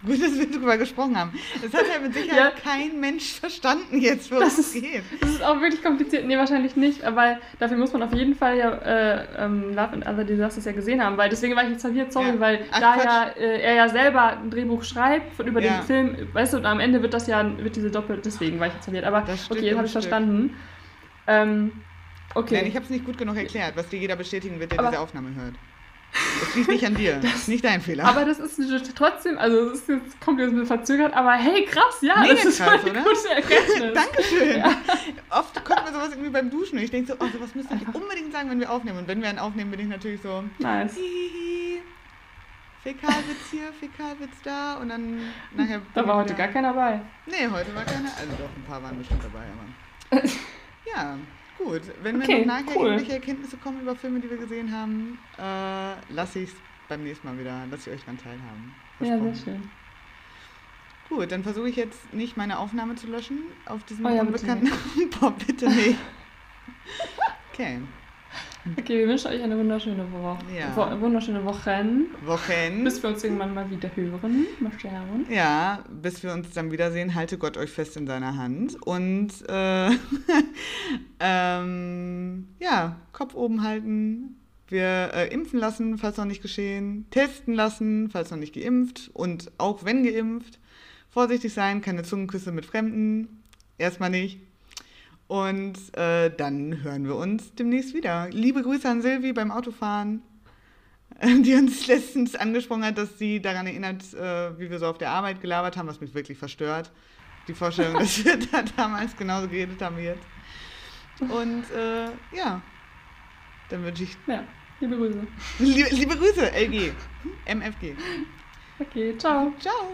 gut, dass wir drüber gesprochen haben. Das hat ja mit Sicherheit Ja. kein Mensch verstanden jetzt, worum es geht. Das ist auch wirklich kompliziert. Nee, wahrscheinlich nicht, weil dafür muss man auf jeden Fall ja äh, ähm, Love and Other Disasters ja gesehen haben, weil deswegen war ich jetzt verwirrt, sorry, Ja. weil Ach, da Quatsch. ja äh, er ja selber ein Drehbuch schreibt von, über Ja. den Film, weißt du, und am Ende wird das ja, wird diese Doppel, deswegen war ich jetzt verwirrt. Aber Das Stück okay, jetzt habe ich verstanden. Ähm, okay. Nein, ich habe es nicht gut genug erklärt, was dir jeder bestätigen wird, der Aber- diese Aufnahme hört. Das liegt nicht an dir. Das ist nicht dein Fehler. aber das ist trotzdem, also es ist jetzt kommt jetzt ein bisschen verzögert, aber hey, krass, ja, Mega das ist krass, eine oder? gute Erkenntnis. Dankeschön. Oft kommt mir sowas irgendwie beim Duschen und ich denke so, oh, sowas müsste ich unbedingt sagen, wenn wir aufnehmen. Und wenn wir einen aufnehmen, bin ich natürlich so, Nice. hihihi, Fäkalwitz hier, Fäkalwitz da und dann nachher... Da war heute gar keiner bei. Nee, heute war keiner. Also doch, ein paar waren bestimmt dabei, aber. ja, gut. Wenn wir Okay, noch nachher cool. irgendwelche Erkenntnisse kommen über Filme, die wir gesehen haben, äh, lasse ich es beim nächsten Mal wieder, lasse ich euch dann teilhaben. Ja, sehr schön. Gut, dann versuche ich jetzt nicht meine Aufnahme zu löschen auf diesem Oh ja, bitte unbekannten. Boah, bitte nicht. Okay. Okay, wir wünschen euch eine wunderschöne Woche. Ja. Wunderschöne Wochen. Wochen. Bis wir uns irgendwann mal wieder hören. Mal schauen. Ja, bis wir uns dann wiedersehen, halte Gott euch fest in seiner Hand. Und äh, ähm, ja, Kopf oben halten. Wir äh, impfen lassen, falls noch nicht geschehen. Testen lassen, falls noch nicht geimpft. Und auch wenn geimpft, vorsichtig sein, keine Zungenküsse mit Fremden. Erstmal nicht. Und äh, dann hören wir uns demnächst wieder. Liebe Grüße an Silvi beim Autofahren die uns letztens angesprochen hat, dass sie daran erinnert, äh, wie wir so auf der Arbeit gelabert haben, was mich wirklich verstört. Die Vorstellung, dass wir da damals genauso geredet haben wie jetzt. Und äh, ja, dann wünsche ich Ja, liebe Grüße. liebe, liebe Grüße, LG, MFG. Okay, ciao. Ciao.